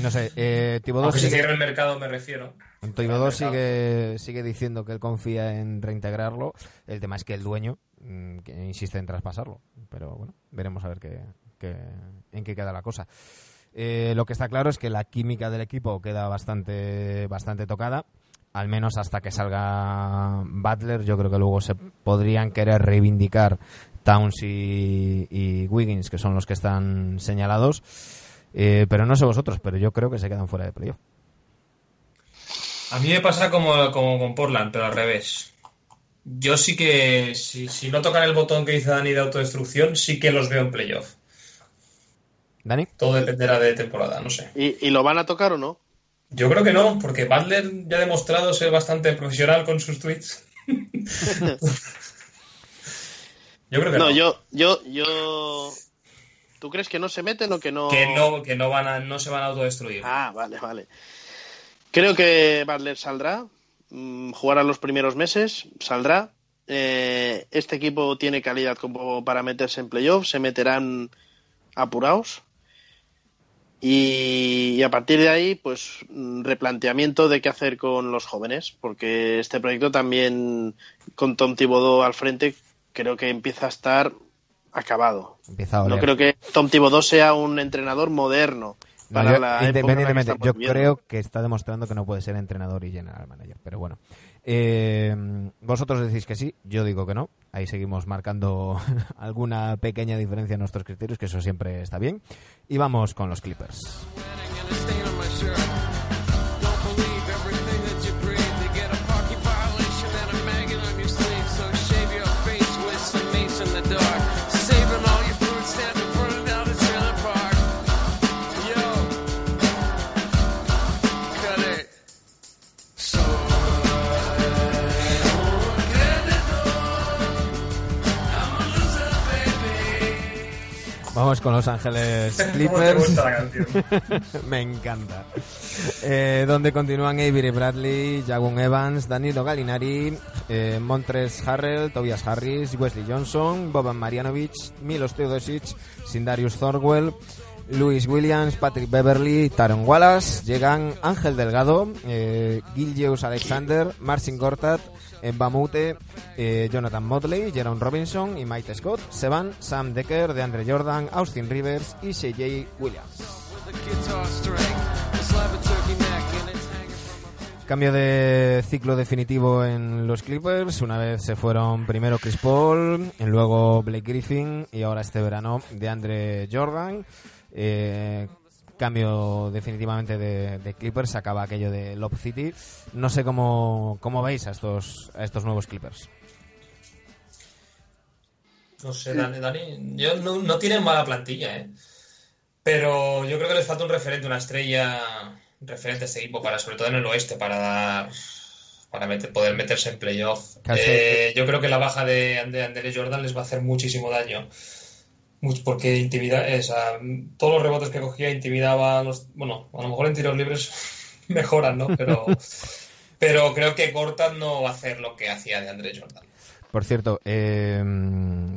no sé, eh, se sigue- el mercado, me refiero. Mercado. sigue, sigue diciendo que él confía en reintegrarlo. El tema es que el dueño mm, que insiste en traspasarlo. Pero bueno, veremos a ver qué, qué- en qué queda la cosa. Eh, lo que está claro es que la química del equipo queda bastante, bastante tocada. Al menos hasta que salga Butler, yo creo que luego se podrían querer reivindicar Towns y, y Wiggins, que son los que están señalados. Eh, pero no sé vosotros, pero yo creo que se quedan fuera de playoff. A mí me pasa como, como con Portland, pero al revés. Yo sí que, si, si no tocan el botón que dice Dani de autodestrucción, sí que los veo en playoff. Dani. Todo dependerá de temporada, no sé. ¿Y, y lo van a tocar o no? Yo creo que no, porque Butler ya ha demostrado ser bastante profesional con sus tweets. [laughs] yo creo que no. No, yo, yo, yo, ¿Tú crees que no se meten o que no...? Que no, que no, van a, no se van a autodestruir. Ah, vale, vale. Creo que Butler saldrá, mm, jugará los primeros meses, saldrá. Eh, este equipo tiene calidad como para meterse en playoffs, se meterán apurados. Y, y a partir de ahí, pues mm, replanteamiento de qué hacer con los jóvenes, porque este proyecto también, con Tom Thibodeau al frente, creo que empieza a estar acabado. Empieza a No creo que Tom Thibodeau sea un entrenador moderno. No, yo- independientemente, yo creo que está demostrando que no puede ser entrenador y general manager, pero bueno. Eh, vosotros decís que sí, yo digo que no. Ahí seguimos marcando [laughs] alguna pequeña diferencia en nuestros criterios, que eso siempre está bien. Y vamos con los Clippers. Vamos con Los Ángeles [laughs] ¿Cómo te Clippers. gusta la canción? [laughs] Me encanta. Eh, donde continúan Avery Bradley, Jagun Evans, Danilo Gallinari, eh, Montres Harrell, Tobias Harris, Wesley Johnson, Boban Marjanovic, Milos Teodosic, Sindarius Thorwell, Luis Williams, Patrick Beverly, Taron Wallace. Llegan Ángel Delgado, eh, Gilgeous Alexander, Marcin Gortat, Bamute, eh, Jonathan Motley, Jerome Robinson y Mike Scott. Se van Sam Decker, DeAndre Jordan, Austin Rivers y CJ Williams. Cambio de ciclo definitivo en los Clippers. Una vez se fueron primero Chris Paul, luego Blake Griffin y ahora este verano de Andre Jordan. Eh, cambio definitivamente de, de Clippers. Se acaba aquello de Lob City. No sé cómo, cómo veis a estos, a estos nuevos Clippers. No sé, Dani, Dani, yo no, no tienen mala plantilla, ¿eh? Pero yo creo que les falta un referente, una estrella referente a este equipo, para, sobre todo en el oeste, para dar para meter- poder meterse en playoff. Eh, yo creo que la baja de, de Andre Jordan les va a hacer muchísimo daño. Much- porque intimida, o sea, todos los rebotes que cogía intimidaba a los, bueno, a lo mejor en tiros libres [laughs] mejoran, ¿no? Pero, [laughs] pero creo que Gortat no va a hacer lo que hacía de Andre Jordan. Por cierto, eh,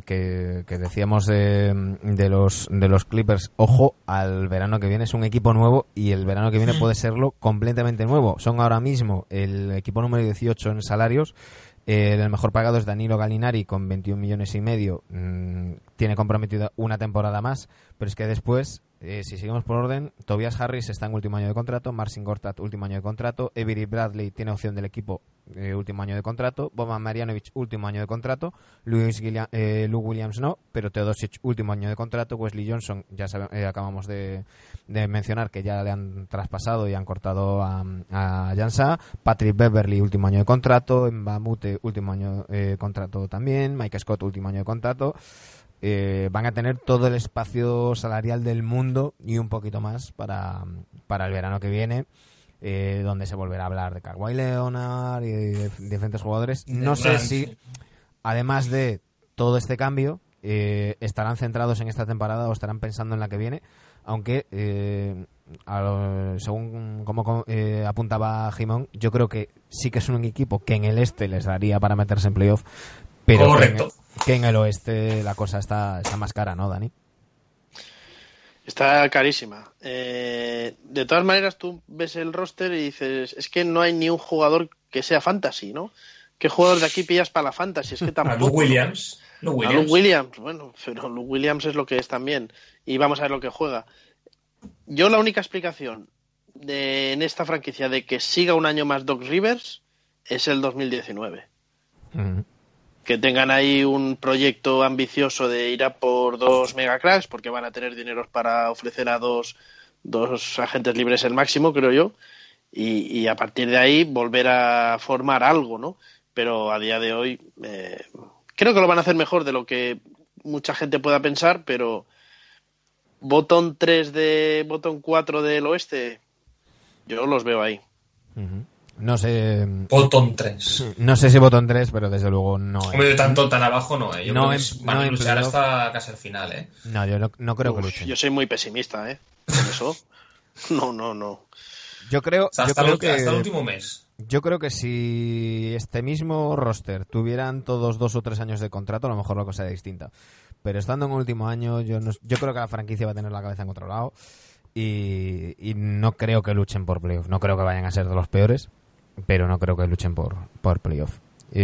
que, que decíamos de, de los de los Clippers, ojo al verano que viene, es un equipo nuevo y el verano que viene puede serlo completamente nuevo. Son ahora mismo el equipo número 18 en salarios. Eh, el mejor pagado es Danilo Gallinari con 21 millones y medio. Mm, tiene comprometida una temporada más, pero es que después, eh, si seguimos por orden, Tobias Harris está en último año de contrato, Marcin Gortat último año de contrato, Avery Bradley tiene opción del equipo eh, último año de contrato, Boban Marjanovic último año de contrato, Luis Gillia- eh, Lou Williams no, pero Teodosic último año de contrato, Wesley Johnson ya eh, acabamos de, mencionar que ya le han traspasado y han cortado a, a Jansa, Patrick Beverly último año de contrato, Mbamute último año de contrato también, Mike Scott último año de contrato. Eh, van a tener todo el espacio salarial del mundo y un poquito más para, para el verano que viene, eh, donde se volverá a hablar de Kawhi Leonard y de diferentes jugadores. No sé si, además de todo este cambio, eh, estarán centrados en esta temporada o estarán pensando en la que viene, aunque eh, a lo- según como co- eh, apuntaba Jimón, yo creo que sí que es un equipo que en el este les daría para meterse en playoff, pero Correcto. Que en el oeste la cosa está, está más cara, ¿no, Dani? Está carísima. Eh, de todas maneras, tú ves el roster y dices, es que no hay ni un jugador que sea fantasy, ¿no? ¿Qué jugador de aquí pillas para la fantasy? Es que [laughs] A tampoco. Lou Williams. Lou A Williams. Lou Williams, bueno, pero Lou Williams es lo que es también. Y vamos a ver lo que juega. Yo la única explicación de, en esta franquicia de que siga un año más Doc Rivers es el 2019. Ujú. Que tengan ahí un proyecto ambicioso de ir a por dos megacracks, porque van a tener dineros para ofrecer a dos, dos agentes libres el máximo, creo yo. Y, y a partir de ahí volver a formar algo, ¿no? Pero a día de hoy eh, creo que lo van a hacer mejor de lo que mucha gente pueda pensar, pero botón 3 de botón 4 del oeste, yo los veo ahí. No sé, Bottom 3. no sé si botón 3, pero desde luego no. Hombre, tanto tan abajo no, ¿eh? Yo No creo que en- es- van no a luchar playoff. hasta casi el final, ¿eh? No, yo no, no creo que luchen. yo soy muy pesimista, ¿eh? Con eso. [laughs] No, no, no. Yo creo, O sea, yo hasta, creo el, que hasta el último mes. yo creo que si este mismo roster tuvieran todos dos o tres años de contrato, a lo mejor la cosa sería distinta. Pero estando en el último año, yo no, yo creo que la franquicia va a tener la cabeza en otro lado y, y no creo que luchen por playoff. No creo que vayan a ser de los peores, pero no creo que luchen por, por playoff. Y,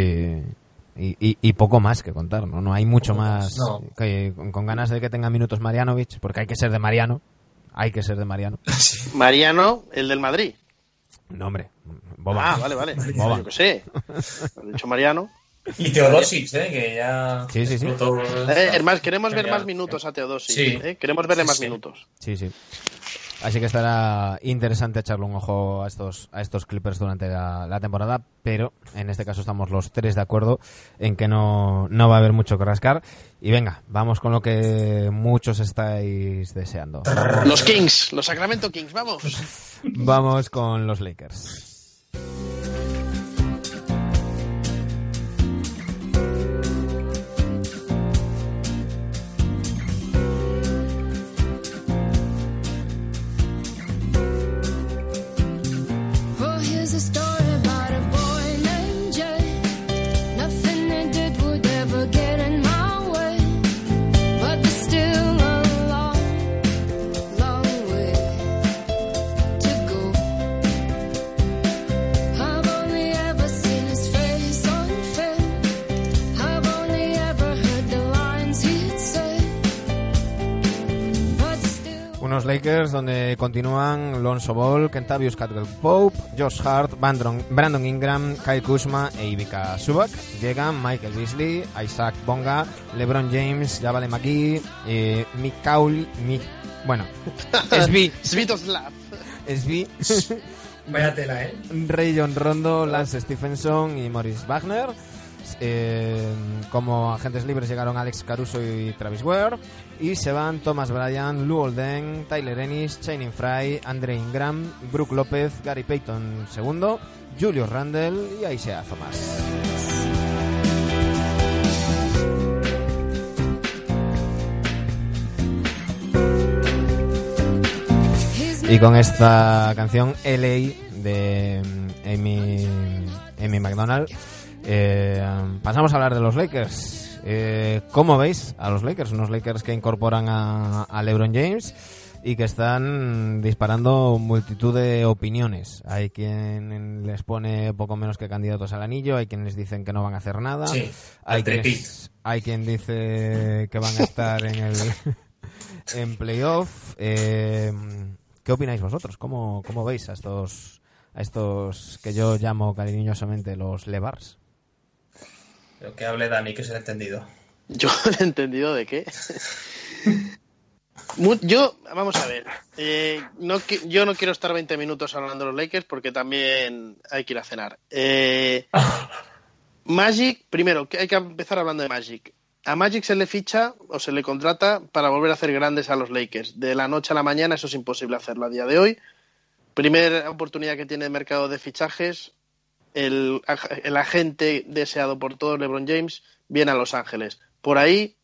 y, y- y poco más que contar, ¿no? No hay mucho más no. que, con, con ganas de que tenga minutos Marianovic, porque hay que ser de Mariano. Hay que ser de Mariano. [laughs] Mariano, el del Madrid. No, hombre. Boba. Ah, vale, vale. Boba. Yo qué sé. [laughs] Has dicho Mariano. Y Teodosic, ¿eh? Que ya... Sí, sí, sí. Eh, hermano, queremos ver más minutos a Teodosic. Sí. ¿eh? Queremos verle Sí, más sí. minutos. Sí, sí. Así que estará interesante echarle un ojo a estos, a estos Clippers durante la, la temporada, pero en este caso estamos los tres de acuerdo en que no, no va a haber mucho que rascar. Y venga, vamos con lo que muchos estáis deseando. Los Kings, los Sacramento Kings, vamos. Vamos con los Lakers. Unos Lakers donde continúan Lonzo Ball, Kentavious Caldwell Pope, Josh Hart, Brandon, Brandon Ingram, Kyle Kuzma e Ivica Subak. Llegan Michael Beasley, Isaac Bonga, LeBron James, Javale McGee, eh, Mikaul, Mi, bueno, [laughs] SB, Svitoslav. SB, Vaya tela, ¿eh? Ray John Rondo, Lance Stephenson y Morris Wagner. Como agentes libres llegaron Alex Caruso y Travis Ware. Y se van Thomas Bryan, Lou Olden, Tyler Ennis, Channing Fry, Andre Ingram, Brook López, Gary Payton segundo, Julius Randle y Isaiah Thomas. Y con esta canción LA de Amy McDonald, eh, pasamos a hablar de los Lakers. Eh, ¿Cómo veis a los Lakers? Unos Lakers que incorporan a, a LeBron James y que están disparando multitud de opiniones. Hay quien les pone poco menos que candidatos al anillo, hay quienes dicen que no van a hacer nada, Sí, hay, quienes- hay quien dice que van a estar en el [laughs] en playoff. Eh, ¿Qué opináis vosotros? ¿Cómo, cómo veis a estos a estos que yo llamo cariñosamente los Levars? Pero que hable Dani, que se ha entendido. Yo [laughs] he entendido de qué. [laughs] Yo, vamos a ver. eh, no, yo no quiero estar 20 minutos hablando de los Lakers porque también hay que ir a cenar. Eh, [laughs] Magic, primero, que hay que empezar hablando de Magic. A Magic se le ficha o se le contrata para volver a hacer grandes a los Lakers. De la noche a la mañana eso es imposible hacerlo a día de hoy. Primera oportunidad que tiene el mercado de fichajes, el, el agente deseado por todos, LeBron James, viene a Los Ángeles. Por ahí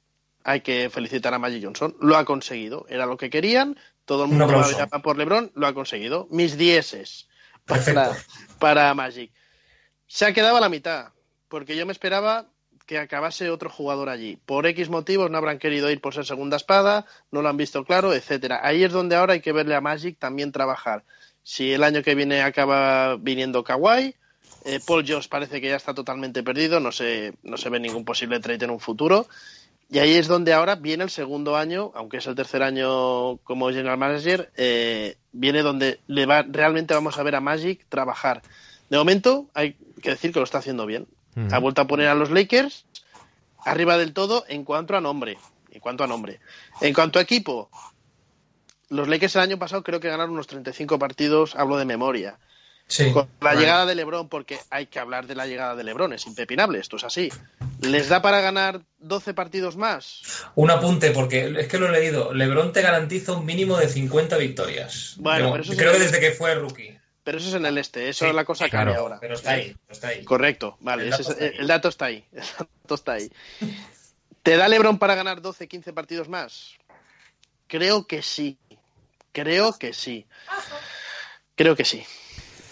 hay que felicitar a Magic Johnson. Lo ha conseguido. Era lo que querían. Todo el Un mundo va por LeBron. Lo ha conseguido. Mis dieces para, para Magic. Se ha quedado a la mitad. Porque yo me esperaba que acabase otro jugador allí. Por X motivos no habrán querido ir por ser segunda espada, no lo han visto claro, etcétera. Ahí es donde ahora hay que verle a Magic también trabajar. Si el año que viene acaba viniendo Kawhi, eh, Paul George parece que ya está totalmente perdido, no se, no se ve ningún posible trade en un futuro. Y ahí es donde ahora viene el segundo año, aunque es el tercer año como general manager, eh, viene donde le va, realmente vamos a ver a Magic trabajar. De momento hay que decir que lo está haciendo bien. Ha vuelto a poner a los Lakers arriba del todo en cuanto a nombre. En cuanto a nombre. En cuanto a equipo, los Lakers el año pasado creo que ganaron unos 35 partidos, hablo de memoria. Sí. Con la llegada de LeBron, porque hay que hablar de la llegada de LeBron, es impepinable, esto es así. ¿Les da para ganar 12 partidos más? Un apunte, porque es que lo he leído. LeBron te garantiza un mínimo de 50 victorias. Bueno, Yo pero eso creo que que- desde que fue rookie. pero eso es en el este, eso Sí, es la cosa que cambia claro, ahora. Pero está ahí, está ahí. Correcto, vale, El ese dato es- está ahí. el dato está ahí. [laughs] El dato está ahí. ¿Te da LeBron para ganar 12, 15 partidos más? Creo que sí. Creo que sí. Creo que sí.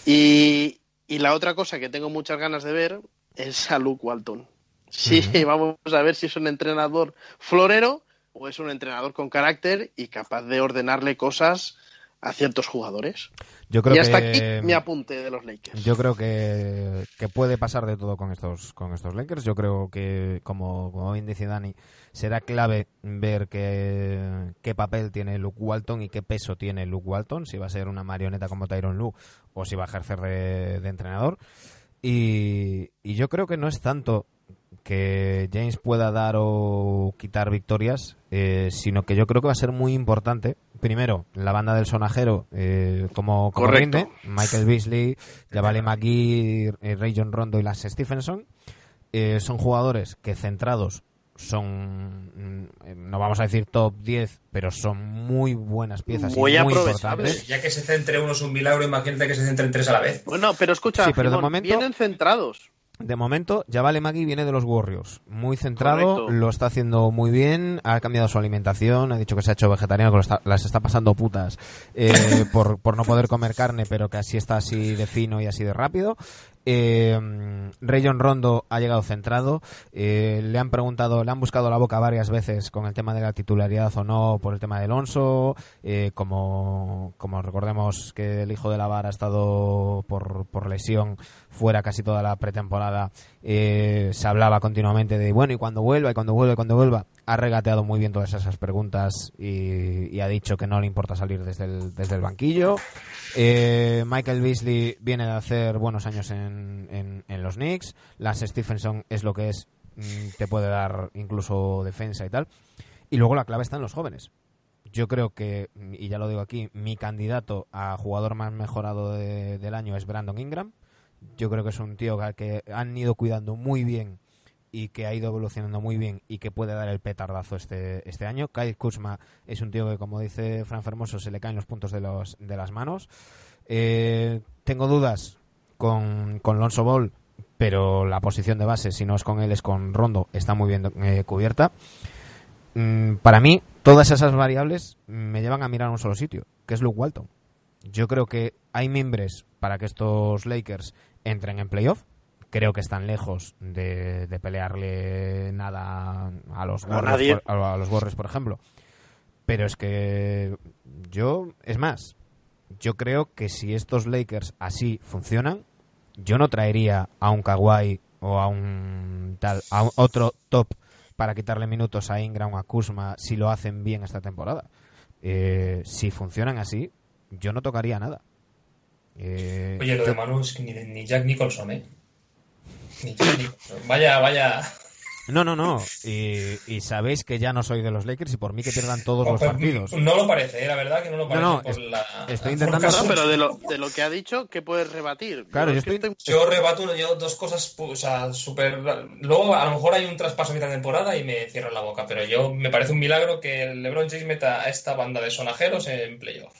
Y, y la otra cosa que tengo muchas ganas de ver es a Luke Walton. Sí, [laughs] vamos a ver si es un entrenador florero o es un entrenador con carácter y capaz de ordenarle cosas a ciertos jugadores. Yo creo y hasta que aquí mi apunte de los Lakers. Yo creo que, que puede pasar de todo con estos con estos Lakers. Yo creo que, como, como bien dice Dani, será clave ver qué, qué papel tiene Luke Walton y qué peso tiene Luke Walton, si va a ser una marioneta como Tyron Lue o si va a ejercer de, de entrenador. Y, y yo creo que no es tanto que James pueda dar o quitar victorias, eh, sino que yo creo que va a ser muy importante. Primero, la banda del sonajero, eh, como, como rinde, Michael Beasley, Javale McGee, eh, Ray John Rondo y Lance Stephenson, eh, son jugadores que centrados son, mm, no vamos a decir top 10, pero son muy buenas piezas Muy y muy importantes. Ya que se centre uno es un milagro, imagínate que se centren tres a la vez. Bueno, pero escucha, Sí, pero de momento- vienen centrados. De momento, Javale Magui viene de los Warriors. Muy centrado, Correcto. lo está haciendo muy bien, ha cambiado su alimentación, ha dicho que se ha hecho vegetariano, que lo está- las está pasando putas eh, [laughs] por, por no poder comer carne, pero que así está así de fino y así de rápido. Eh, Rayon Rondo ha llegado centrado. eh, le han preguntado, le han buscado la boca varias veces con el tema de la titularidad o no por el tema de Alonso. eh, como, como recordemos que el hijo de la vara ha estado por, por lesión fuera casi toda la pretemporada, eh, se hablaba continuamente de bueno, y cuando vuelva, y cuando vuelva, y cuando vuelva. Ha regateado muy bien todas esas preguntas y, ha dicho que no le importa salir desde el, banquillo. Eh, Michael Beasley viene de hacer buenos años en, en, los Knicks. Lance Stephenson es lo que es, mm, te puede dar incluso defensa y tal. Y luego la clave está en los jóvenes. Yo creo que, y ya lo digo aquí, mi candidato a jugador más mejorado de- del año es Brandon Ingram. Yo creo que es un tío que han ido cuidando muy bien y que ha ido evolucionando muy bien y que puede dar el petardazo este, este año. Kyle Kuzma es un tío que, como dice Fran Fermoso, se le caen los puntos de, los, de las manos. Eh, tengo dudas con, con Lonzo Ball, pero la posición de base, si no es con él, es con Rondo, está muy bien eh, cubierta. Mm, para mí, todas esas variables me llevan a mirar a un solo sitio, que es Luke Walton. Yo creo que hay mimbres para que estos Lakers entren en playoff. Creo que están lejos de, de pelearle nada a los, nadie. por, a los Warriors, por ejemplo. Pero es que yo, es más, yo creo que si estos Lakers así funcionan, yo no traería a un Kawhi o a un tal, a un- otro top para quitarle minutos a Ingram o a Kuzma si lo hacen bien esta temporada. Eh, si funcionan así, yo no tocaría nada. Eh, Oye, lo yo- de Manu es que ni, ni Jack Nicholson, ¿eh? [laughs] Vaya, vaya. No, no, no. Y, y sabéis que ya no soy de los Lakers y por mí que pierdan todos los partidos. No lo parece, ¿eh? la verdad que no lo parece. no, por es- la- estoy intentando- No, pero de lo, de lo que ha dicho, ¿qué puedes rebatir? Claro, yo es que estoy- Yo rebato yo dos cosas, o sea, súper... Luego a lo mejor hay un traspaso a mitad de temporada y me cierran la boca, pero yo me parece un milagro que el LeBron James meta a esta banda de sonajeros en playoff.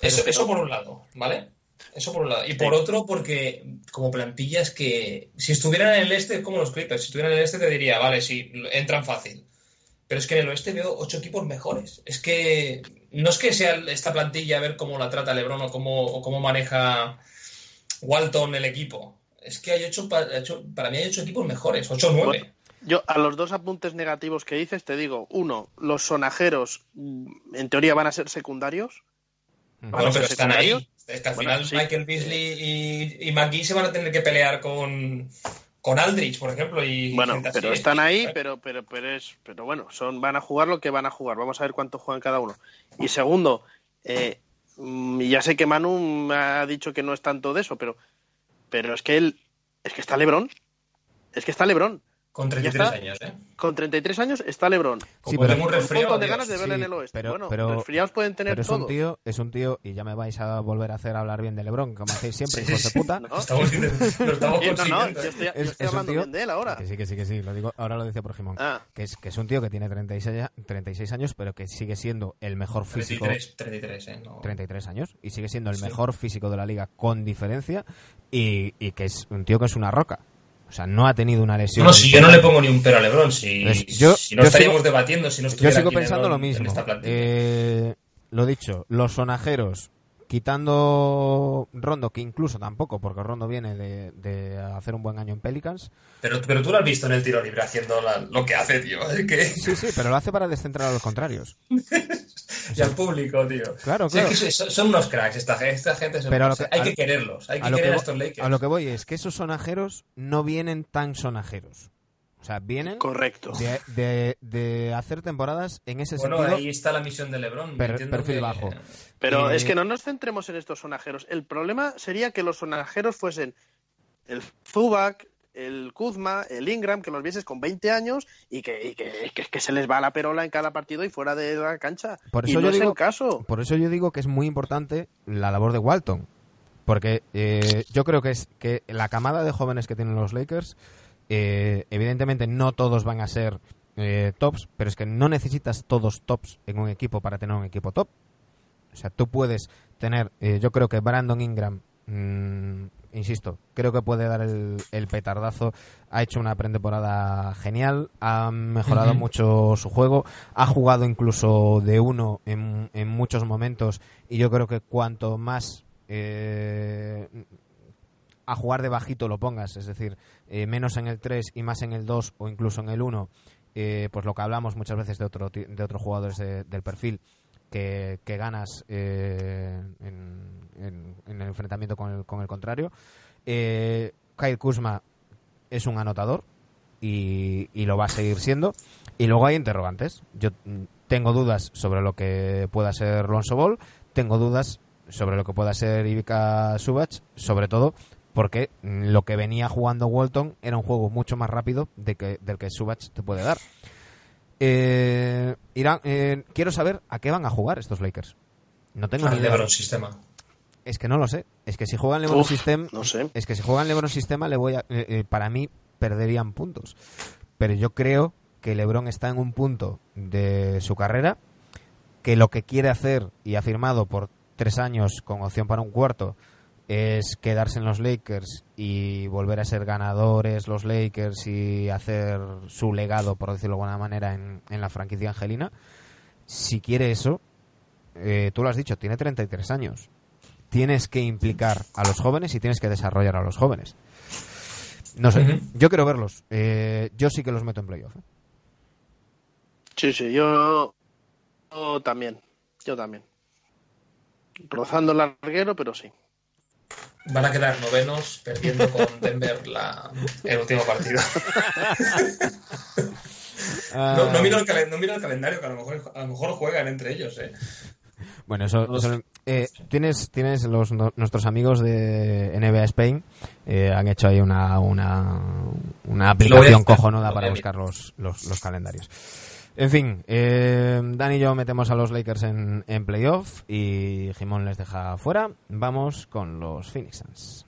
Eso, eso por un lado, ¿vale? Eso por un lado. Y por otro, porque como plantilla es que si estuvieran en el este, como los Clippers, si estuvieran en el este te diría, vale, sí, entran fácil. Pero es que en el oeste veo ocho equipos mejores. Es que no es que sea esta plantilla a ver cómo la trata LeBron o cómo, o cómo maneja Walton el equipo. Es que hay ocho, pa- ocho- para mí hay ocho equipos mejores, ocho o nueve. Bueno, yo a los dos apuntes negativos que dices te digo, uno, los sonajeros mm, en teoría van a ser secundarios. Bueno, pero están ahí. Es que al Bueno, final sí. Michael Beasley y, y McGee se van a tener que pelear con, con Aldrich, por ejemplo. Y Bueno, pero ¿eh? están ahí, pero, pero, pero es, pero bueno, son, van a jugar lo que van a jugar. Vamos a ver cuánto juegan cada uno. Y segundo, eh, mm, ya sé que Manu me ha dicho que no es tanto de eso, pero, pero es que él, es que está Lebron, es que está Lebron. Con Ya 33 está. años, ¿eh? Con 33 años está LeBron. Como pero- tengo un Con un resfriado, montón de ganas de verle Sí, en el oeste. pero- bueno, pero- resfriados pueden tener Pero es todos. un tío, es un tío, y ya me vais a volver a hacer hablar bien de LeBron, como hacéis siempre, Sí, hijos sí, de puta. ¿no? Estamos, [laughs] lo estamos no, no, yo estoy, yo Es- estoy es hablando tío- bien de él ahora. Que sí, que sí, que sí, lo digo, ahora lo dice por Jimón. Ah, Que es, que es un tío que tiene 36, ya- 36 años, pero que sigue siendo el mejor físico. 33, 33, ¿eh? No. 33 años y sigue siendo el Sí. mejor físico de la liga con diferencia y, y que es un tío que es una roca. O sea, no ha tenido una lesión. No, si yo no le pongo ni un pero a Lebron, si, Pues yo- si no yo estaríamos sigo- debatiendo si no Yo sigo aquí pensando Lebron lo mismo. Eh, lo dicho, los sonajeros, quitando Rondo, que incluso tampoco, porque Rondo viene de, de hacer un buen año en Pelicans. pero, pero tú lo has visto en el tiro libre haciendo la- lo que hace, tío. Que Sí, sí, pero lo hace para descentrar a los contrarios. [laughs] y al público, tío. Claro, Sí, es claro. que son, son unos cracks esta, gente- esta gente. son Pero a que- hay a- que quererlos, hay a que que querer a vo- estos Lakers. A lo que voy es que esos sonajeros no vienen tan sonajeros. O sea, vienen correcto. de, de- de hacer temporadas en ese Bueno, sentido. ahí está la misión de LeBron. Per- perfil que- bajo. Pero Eh, es que no nos centremos en estos sonajeros. El problema sería que los sonajeros fuesen el Zubac, el Kuzma, el Ingram, que los vieses con 20 años y que, y que, que- que se les va la perola en cada partido y fuera de la cancha. Por y eso no yo es digo- el caso. Por eso yo digo que es muy importante la labor de Walton. Porque eh, yo creo que es que la camada de jóvenes que tienen los Lakers, eh, evidentemente no todos van a ser eh, tops, pero es que no necesitas todos tops en un equipo para tener un equipo top. O sea, tú puedes tener, eh, yo creo que Brandon Ingram, mm, insisto, creo que puede dar el, el petardazo, ha hecho una pretemporada genial, ha mejorado mucho su juego, ha jugado incluso de uno en, en muchos momentos y yo creo que cuanto más eh, a jugar de bajito lo pongas, es decir, eh, menos en el 3 y más en el 2 o incluso en el 1, eh, pues lo que hablamos muchas veces de, otro, de otros jugadores de- del perfil, que, que ganas eh, en, en- el enfrentamiento con el, con el contrario. Eh, Kyle Kuzma es un anotador y, y lo va a seguir siendo. Y luego hay interrogantes. Yo tengo dudas sobre lo que pueda ser Lonzo Ball, tengo dudas sobre lo que pueda ser Ivica Subach, sobre todo porque lo que venía jugando Walton era un juego mucho más rápido de que, del que Subach te puede dar. Eh, Irán, eh, quiero saber a qué van a jugar estos Lakers. No tengo ni Al idea. LeBron sistema. Es que no lo sé. Es que si juegan LeBron Uf, System, no sé. es que si juegan LeBron Sistema, le voy a, eh, eh, para mí perderían puntos. Pero yo creo que LeBron está en un punto de su carrera que lo que quiere hacer y ha firmado por tres años con opción para un cuarto es quedarse en los Lakers y volver a ser ganadores los Lakers y hacer su legado, por decirlo de alguna manera, en, en la franquicia angelina. Si quiere eso, eh, tú lo has dicho, tiene 33 años. Tienes que implicar a los jóvenes y tienes que desarrollar a los jóvenes. No sé, yo quiero verlos. Eh, yo sí que los meto en playoff. ¿eh? Sí, sí, yo, yo también. Yo también. Rozando el larguero, pero sí. Van a quedar novenos perdiendo con Denver la, el último partido. No, no, miro el calen- no miro el calendario, que a lo mejor, a lo mejor juegan entre ellos. ¿eh? Bueno, eso, eh, tienes, tienes los, no- nuestros amigos de NBA Spain eh, han hecho ahí una, una, una aplicación cojonuda para buscar los, los, los calendarios. En fin, eh, Dan y yo metemos a los Lakers en, en playoff y Jimón les deja fuera. Vamos con los Phoenix Suns.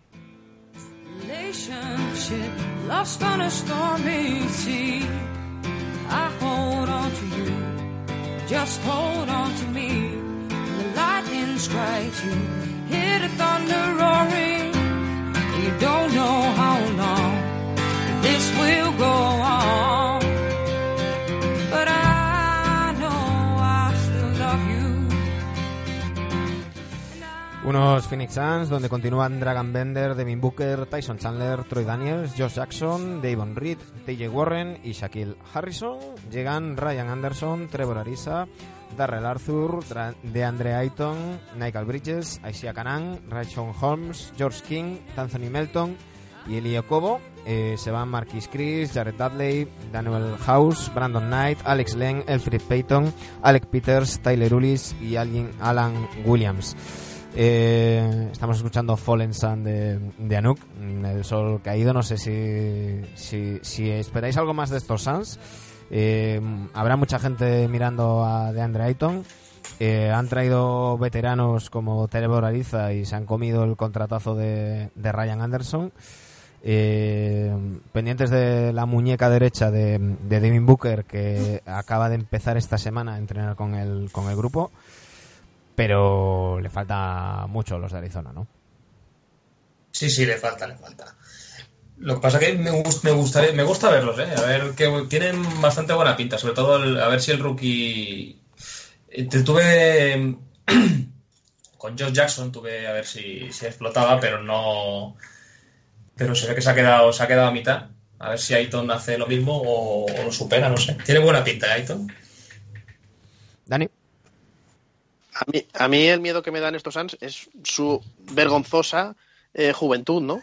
You don't know how long this will go on, Unos Phoenix Suns donde continúan Dragon Bender, Devin Booker, Tyson Chandler, Troy Daniels, Josh Jackson, Davon Reed, TJ Warren y Shaquille Harrison. Llegan Ryan Anderson, Trevor Ariza, Darrell Arthur, DeAndre Ayton, Michael Bridges, Isaiah Canan, Rayshon Holmes, George King, Anthony Melton y Eli Cobo. Eh, se van Marquis Chris, Jared Dudley, Daniel House, Brandon Knight, Alex Len, Elfrid Payton, Alec Peters, Tyler Ulis y Alan Williams. Eh, estamos escuchando Fallen Sun de, de Anuk, el sol caído. No sé si, si, si esperáis algo más de estos Suns. Eh, habrá mucha gente mirando a DeAndre Ayton. Eh, han traído veteranos como Trevor Ariza y se han comido el contratazo de, Ryan Anderson. Pendientes de la muñeca derecha de, de Devin Booker, que acaba de empezar esta semana a entrenar con el, con el grupo. Pero le falta mucho a los de Arizona, ¿no? Sí, sí, le falta, le falta. Lo que pasa que me, gust- me gustaría, me gusta verlos, ¿eh? A ver, que tienen bastante buena pinta, sobre todo el- a ver si el rookie... eh, te- Tuve... [clears throat] Con Josh Jackson tuve a ver si, si explotaba, pero no... Pero se ve que se ha quedado, se ha quedado a mitad. A ver si Aiton hace lo mismo o, o lo supera, no sé. Tiene buena pinta, ¿eh, Aiton. Dani. A mí, a mí el miedo que me dan estos Suns es su vergonzosa eh, juventud, ¿no?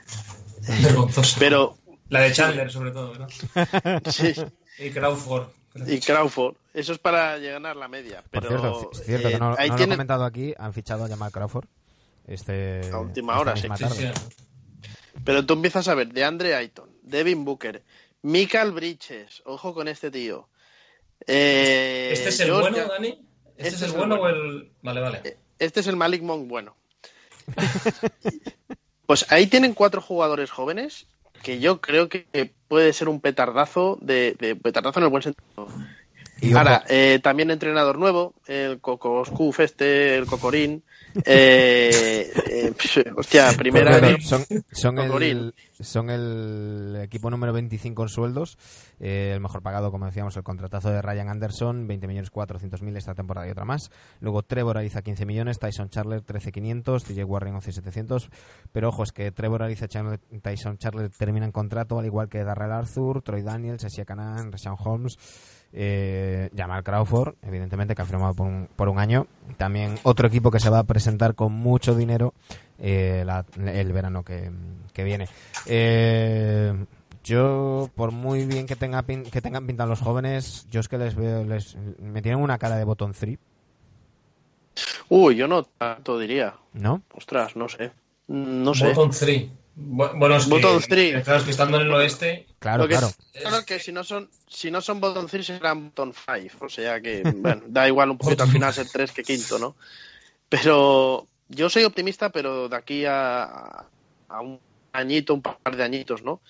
Vergonzosa. Pero La de Chandler, sobre todo, ¿verdad? [laughs] sí, Y Crawford. y Crawford, eso es para llegar a la media. Por Pero cierto, es cierto eh, que no, ahí no lo he comentado aquí, han fichado a Jamal Crawford. Este, A última hora, sí. Sí, tarde. sí. Pero tú empiezas a ver de Andre Ayton, Devin Booker, Michael Bridges, ojo con este tío. Eh, ¿Este es el George- bueno, Dani? ¿Este, Este es el es el bueno, bueno. o el...? Vale, vale. Este es el Malik Monk bueno. [laughs] pues ahí tienen cuatro jugadores jóvenes que yo creo que puede ser un petardazo de, de petardazo en el buen sentido. Y Ahora, eh, también entrenador nuevo, el Coco Scuf este, el Cocorín. Eh, eh, hostia, primera Bueno, son, son, el, Cocorín. son el equipo número 25 en sueldos. eh, el mejor pagado, como decíamos, el contratazo de Ryan Anderson, 20 millones 400 mil esta temporada y otra más. Luego Trevor Ariza, 15 millones. Tyson Charler, 13 500. DJ Warren, 11 700. Pero ojo, es que Trevor Ariza y Tyson Charler terminan contrato, al igual que Darrell Arthur, Troy Daniels, Asia Canan, Rashawn Holmes. Eh, Jamal Crawford, evidentemente, que ha firmado por un, por un año. También otro equipo que se va a presentar con mucho dinero eh, la- el verano que, que viene. Eh, yo, por muy bien que, tenga pin- que tengan pinta los jóvenes, yo es que les veo, les, me tienen una cara de botón 3, Uy, yo no tanto diría. ¿no? Ostras, no sé. No sé. Bottom 3. Bueno, es que, three. Claro, es que estando en el oeste... Claro, claro. es- claro que si no son si no son bottom 3 serán bottom 5, o sea que bueno, da igual un poquito al final ser 3 que quinto, ¿no? Pero yo soy optimista, pero de aquí a, a un añito, un par de añitos, ¿no?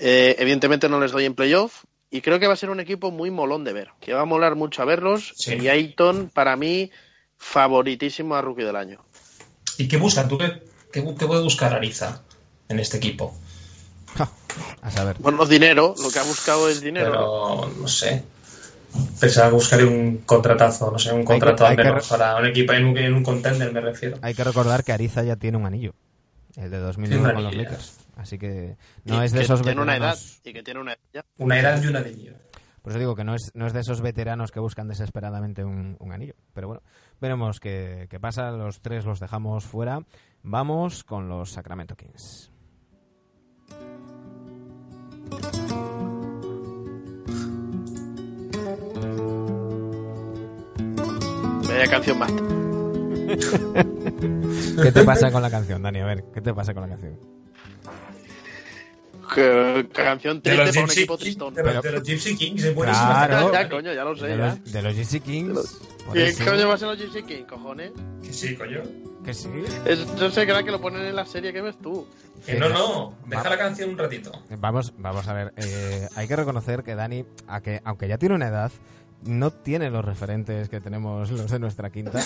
Eh, evidentemente no les doy en playoff y creo que va a ser un equipo muy molón de ver, que va a molar mucho a verlos Sí. y Ayton para mí favoritísimo a rookie del año. ¿Y qué busca? ¿Tú qué, qué, qué puede buscar Ariza en este equipo? Ja, a saber. Bueno, dinero, lo que ha buscado es dinero. ¿no? Pero, no sé. Pensaba que buscaría un contratazo, no sé, un contrato hay al que menos para un equipo en un, en un contender, me refiero. Hay que recordar que Ariza ya tiene un anillo, el de 2009 Tiene un con los. Lakers. Así que no Y es de que esos tiene una edad veteranos. y que tiene una edad ya. Una edad y un anillo. Por eso digo que no es, no es de esos veteranos que buscan desesperadamente un, un anillo. Pero bueno, veremos qué, qué pasa. Los tres los dejamos fuera. Vamos con los Sacramento Kings. Vaya canción más. [laughs] ¿Qué te pasa con la canción, Dani? A ver, ¿qué te pasa con la canción? Que- canción De triste los, para un Gypsy, equipo Kings, tristón. de, los, Pero- de los Gypsy Kings, es buenísima. Claro. Ya, coño, ya lo sé. De ya. los, de los GC Kings. por ¿Qué eso. coño va a ser los Gypsy King, cojones? Que sí, coño. Que sí. Eso se crea que lo ponen en la serie que ves tú. Que no, no. Deja la canción un ratito. Vamos, vamos a ver. eh, hay que reconocer que Dani, a que, aunque ya tiene una edad, no tiene los referentes que tenemos los de nuestra quinta.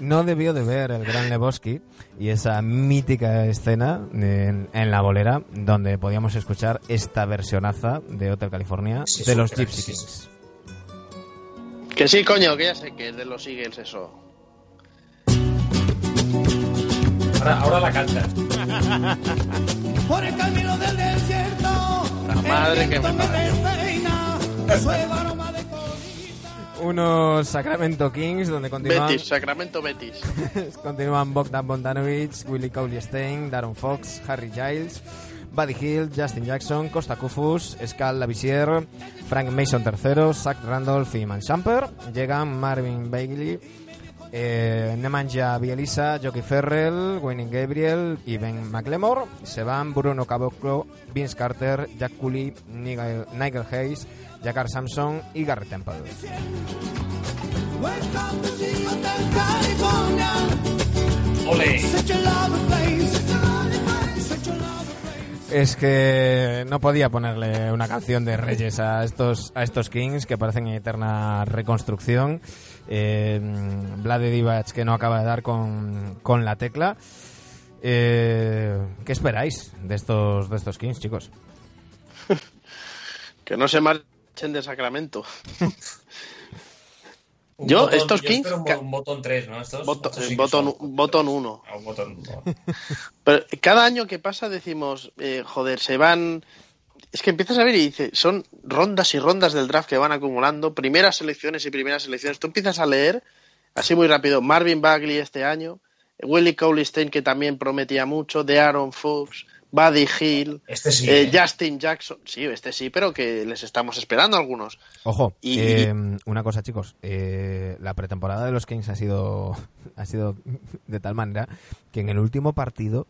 No debió de ver el Gran Lebowski y esa mítica escena en, en la bolera donde podíamos escuchar esta versionaza de Hotel California Sí, de los. Gypsy Kings. Que sí, coño, que ya sé que es de los Eagles eso. Ahora, ahora la cantas. Por el camino del desierto, La madre que me [laughs] Unos Sacramento Kings donde continúan, Betis, Sacramento Betis. [laughs] continúan Bogdan Bogdanovic, Willie Cauley Stein, Darren Fox, Harry Giles, Buddy Hill, Justin Jackson, Costa Kufus, Scal Lavisier, Frank Mason III, Zach Randolph y Man Champer. Llegan Marvin Bagley, eh, Nemanja Bielisa, Jockey Ferrell, Wayne Gabriel y Ben McLemore. Se van Bruno Caboclo, Vince Carter, Jack Cooley, Nigel, Nigel Hayes, Jakar Samson y Gary Temple. Es que no podía ponerle una canción de Reyes a estos, a estos Kings que parecen en eterna reconstrucción. Eh, Vlade Divac que no acaba de dar con, con la tecla. Eh, ¿Qué esperáis de estos, de estos Kings, chicos? [laughs] Que no se marchen de Sacramento. Un Yo, botón- estos yo Kings, espero Un, botón 3, ¿no? Estos, Boto- estos sí botón, son- botón 1. Ah, un botón. [laughs] Pero cada año que pasa decimos, eh, joder, se van... Es que empiezas a ver y dices, son rondas y rondas del draft que van acumulando, primeras selecciones y primeras selecciones. Tú empiezas a leer, así muy rápido, Marvin Bagley este año, Willie Cauley-Stein que también prometía mucho, de Aaron Fox, Buddy Hill, Este sí. eh, ¿eh? Justin Jackson. Sí, este sí, pero que les estamos esperando algunos. Ojo, Y- eh, una cosa, chicos. eh, la pretemporada de los Kings ha sido, [laughs] ha sido de tal manera que en el último partido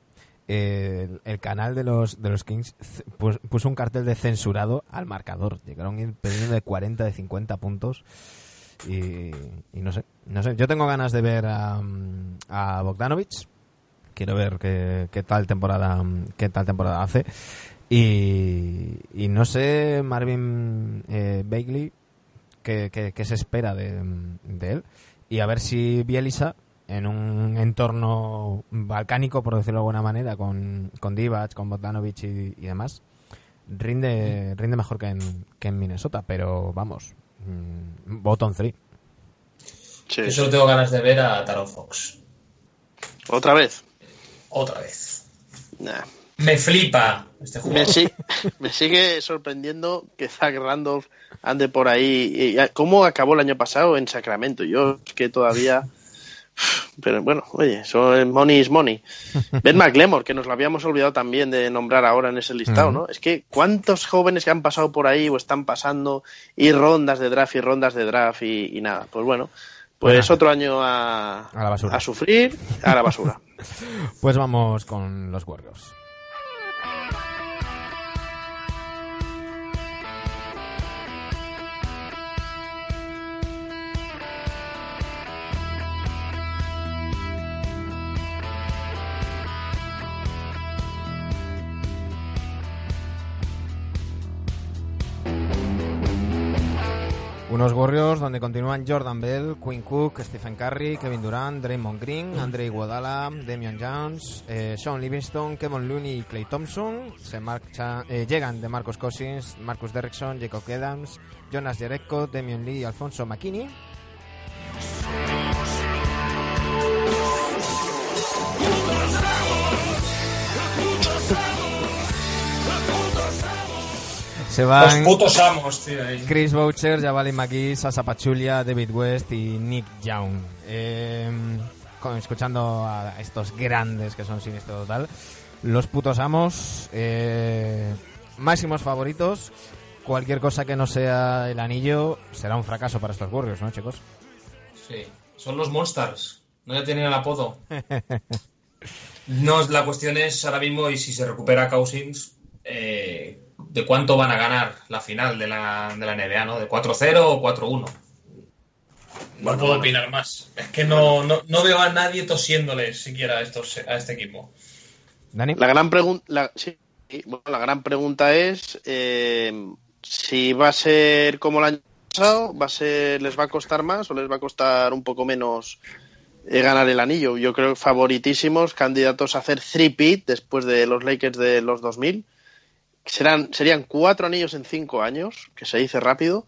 el, canal de los, de los Kings puso un cartel de censurado al marcador. Llegaron perdiendo de 40, de 50 puntos. Y, no sé, no sé. Yo tengo ganas de ver a, a Bogdanovich. Quiero ver qué, qué tal temporada qué tal temporada hace. Y, no sé, Marvin eh, qué, qué- se espera de él. Y a ver si Bielisa, en un entorno balcánico, por decirlo de alguna manera, con, con Divac, con Bogdanovich y, y demás, rinde, rinde mejor que en, que en Minnesota. Pero vamos, mm, bottom 3. Sí. Yo solo tengo ganas de ver a Taro Fox. Otra vez. Otra vez. Nah. Me flipa este Me, jugador. si- me sigue sorprendiendo que Zach Randolph ande por ahí. ¿Cómo acabó el año pasado en Sacramento? Yo es que todavía. Pero bueno, oye, eso es money is money. [laughs] Ben McLemore, que nos lo habíamos olvidado también de nombrar ahora en ese listado, ¿no? Es que cuántos jóvenes que han pasado por ahí o están pasando y rondas de draft y rondas de draft y, y nada. Pues bueno, pues otro año a, A la basura. a sufrir, a la basura. [laughs] Pues vamos con los Warriors. Unos Warriors donde continúan Jordan Bell, Quinn Cook, Stephen Curry, Kevin Durant, Draymond Green, Andre Iguodala, Damian Jones, eh, Sean Livingston, Kevin Looney y Clay Thompson. Se marcha, eh, llegan de Marcus Cousins, Marcus Derrickson, Jacob Adams, Jonas Jerebko, Damian Lee y Alfonso McKinney. Se Los van putos amos, tío. ahí. Chris Boucher, Javali McGee, Sasa Pachulia, David West y Nick Young. Eh, con- escuchando a estos grandes que son sinistro total. Los putos amos, eh, máximos favoritos. Cualquier cosa que no sea el anillo será un fracaso para estos Warriors, ¿no, chicos? Sí. Son los Monsters. No ya tienen el apodo. [laughs] No, la cuestión es ahora mismo, y si se recupera Cousins, eh, ¿de cuánto van a ganar la final de la, de la NBA, no? ¿De 4-0 o 4-1? No puedo opinar más. Es que no, no, no veo a nadie tosiéndoles siquiera a, estos, a este equipo. Dani. La gran pregunta, la, sí, bueno, la gran pregunta es eh, si va a ser como el año pasado, va a ser, les va a costar más o les va a costar un poco menos eh, ganar el anillo. Yo creo que favoritísimos, candidatos a hacer three-peat después de los Lakers de los 2000. Serán, serían cuatro anillos en cinco años, que se dice rápido.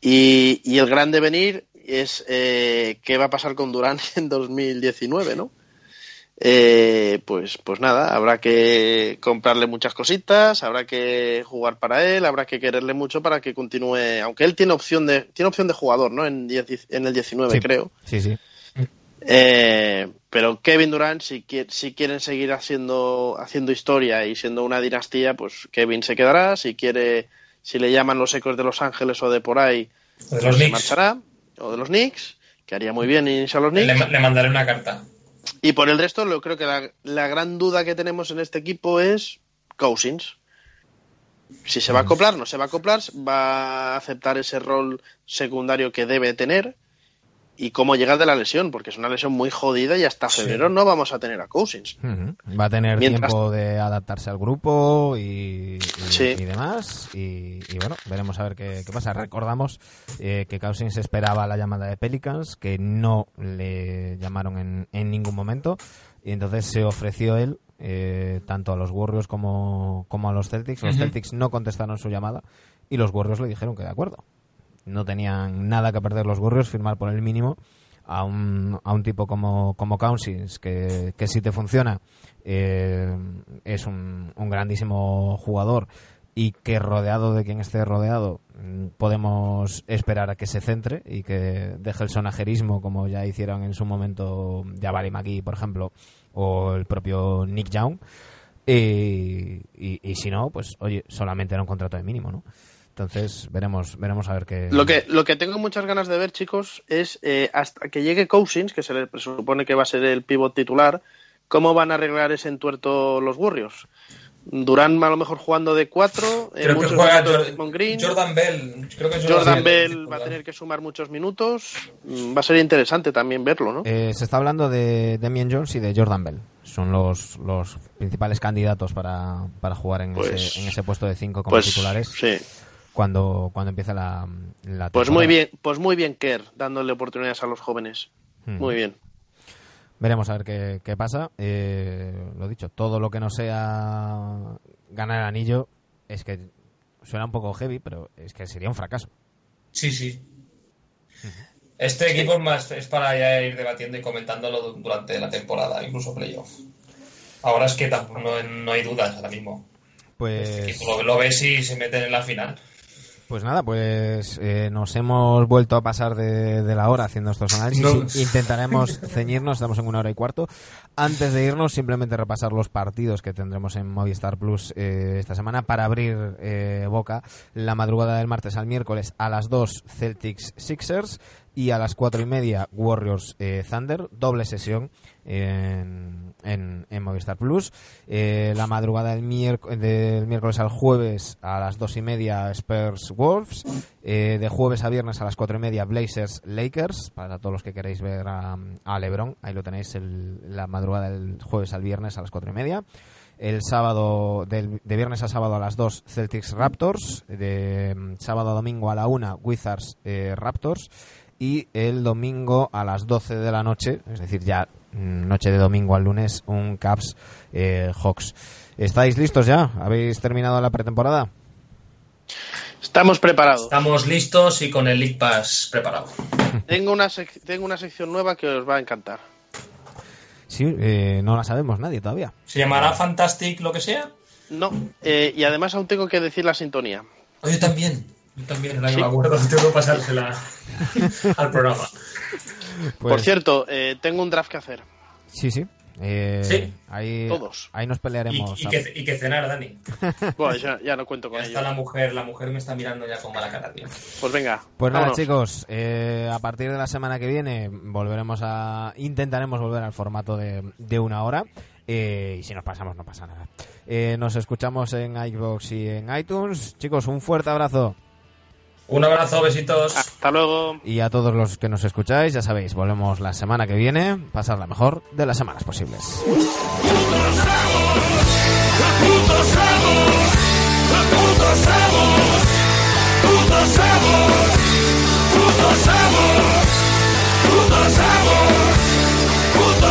Y, y el gran devenir es eh, qué va a pasar con Durán [laughs] en 2019, ¿no? Eh, pues, pues nada, habrá que comprarle muchas cositas, habrá que jugar para él, habrá que quererle mucho para que continúe, aunque él tiene opción de, tiene opción de jugador, ¿no? En, en el 19, Sí. creo. Sí, sí. Eh, pero Kevin Durant, si, si quieren seguir haciendo, haciendo historia y siendo una dinastía, pues Kevin se quedará. Si quiere, si le llaman los ecos de Los Ángeles o de por ahí, De los se Knicks. marchará. O de los Knicks. que haría muy bien irse a los Le, Knicks. le mandaré una carta. Y por el resto, lo creo que la, la gran duda que tenemos en este equipo es Cousins. Si se va a acoplar, no se va a acoplar, va a aceptar ese rol secundario que debe tener y cómo llega de la lesión, porque es una lesión muy jodida y hasta Sí. febrero no vamos a tener a Cousins. Ujú. Va a tener Mientras- tiempo de adaptarse al grupo y, y- Sí. y demás. Y, y bueno, veremos a ver qué, qué pasa. Recordamos eh, que Cousins esperaba la llamada de Pelicans, que no le llamaron en, en ningún momento. Y entonces se ofreció él, eh, tanto a los Warriors como, como a los Celtics. Los. Celtics no contestaron su llamada y los Warriors le dijeron que de acuerdo. No tenían nada que perder los Warriors, firmar por el mínimo a un, a un tipo como, como Cousins, que, que si te funciona eh, es un, un grandísimo jugador y que rodeado de quien esté rodeado mm, podemos esperar a que se centre y que deje el sonajerismo como ya hicieron en su momento Jabari McGee, por ejemplo, o el propio Nick Young. Y, y- y si no, pues oye, solamente era un contrato de mínimo, ¿no? Entonces veremos, veremos a ver qué. Lo que, lo que tengo muchas ganas de ver, chicos, es eh, hasta que llegue Cousins, que se le presupone que va a ser el pivot titular, cómo van a arreglar ese entuerto los Warriors. Durán a lo mejor jugando de cuatro, eh, Creo que juega minutos de Jor- Draymond Green. Jordan Bell. Creo que Jordan Bell, Bell va a tener que sumar muchos minutos. Mm, Va a ser interesante también verlo, ¿no? Eh, se está hablando de Damian Jones y de Jordan Bell. Son los, los principales candidatos para, para jugar en, Pues- ese, en ese puesto de cinco como pues titulares sí. Cuando, cuando empiece la, la Pues temporada. muy bien, pues muy bien Kerr, dándole oportunidades a los jóvenes. Hmm. Muy bien. Veremos a ver qué, qué pasa. Eh, lo dicho, todo lo que no sea ganar el anillo es que suena un poco heavy, pero es que sería un fracaso. Sí, sí. Este equipo es más es para ya ir debatiendo y comentándolo du- durante la temporada, incluso playoff. Ahora es que tampoco no, no hay dudas ahora mismo. Pues, Este equipo lo, lo ves y se meten en la final. Pues nada, pues eh, nos hemos vuelto a pasar de, de la hora haciendo estos análisis. No. Intentaremos [laughs] ceñirnos, estamos en una hora y cuarto. Antes de irnos, simplemente repasar los partidos que tendremos en Movistar Plus eh, esta semana para abrir eh, boca la madrugada del martes al miércoles a las 2 Celtics Sixers y a las cuatro y media Warriors eh, Thunder, doble sesión en, en- en Movistar Plus. Eh, la madrugada del, miérc- del miércoles al jueves a las dos y media Spurs Wolves. Eh, de jueves a viernes a las cuatro y media Blazers Lakers. Para todos los que queréis ver a, a LeBron, ahí lo tenéis la madrugada del jueves al viernes a las cuatro y media. El sábado, de viernes a sábado a las 2, Celtics Raptors. De mm, sábado a domingo a la 1, Wizards Raptors. Y el domingo a las 12 de la noche, es decir, ya mm, noche de domingo al lunes, un Caps eh, Hawks. ¿Estáis listos ya? ¿Habéis terminado la pretemporada? Estamos preparados. Estamos listos y con el League Pass preparado. [laughs] Tengo una, sec- tengo una sección nueva que os va a encantar. Sí, eh, no la sabemos nadie todavía. ¿Se llamará Fantastic lo que sea? No, eh, y además aún tengo que decir la sintonía. Oh, yo también. Yo también, que Sí. me acuerdo, [laughs] tengo que pasársela [laughs] al programa. Pues, Por cierto, eh, tengo un draft que hacer. Sí, sí. Eh, Sí. Ahí, Todos. ahí nos pelearemos. y que, y que cenar, Dani. [laughs] Bueno, ya, ya no cuento con Ya ello. está la mujer, la mujer me está mirando ya con mala cara, tío. Pues venga. Pues nada, chicos, eh, a partir de la semana que viene volveremos a. Intentaremos volver al formato de, de una hora. eh, y si nos pasamos, no pasa nada. Eh, nos escuchamos en iVoox y en iTunes. Chicos, un fuerte abrazo. Un abrazo, besitos. Hasta luego. Y a todos los que nos escucháis, ya sabéis, volvemos la semana que viene. Pasar la mejor de las semanas posibles.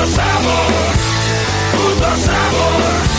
sabor, puto sabor,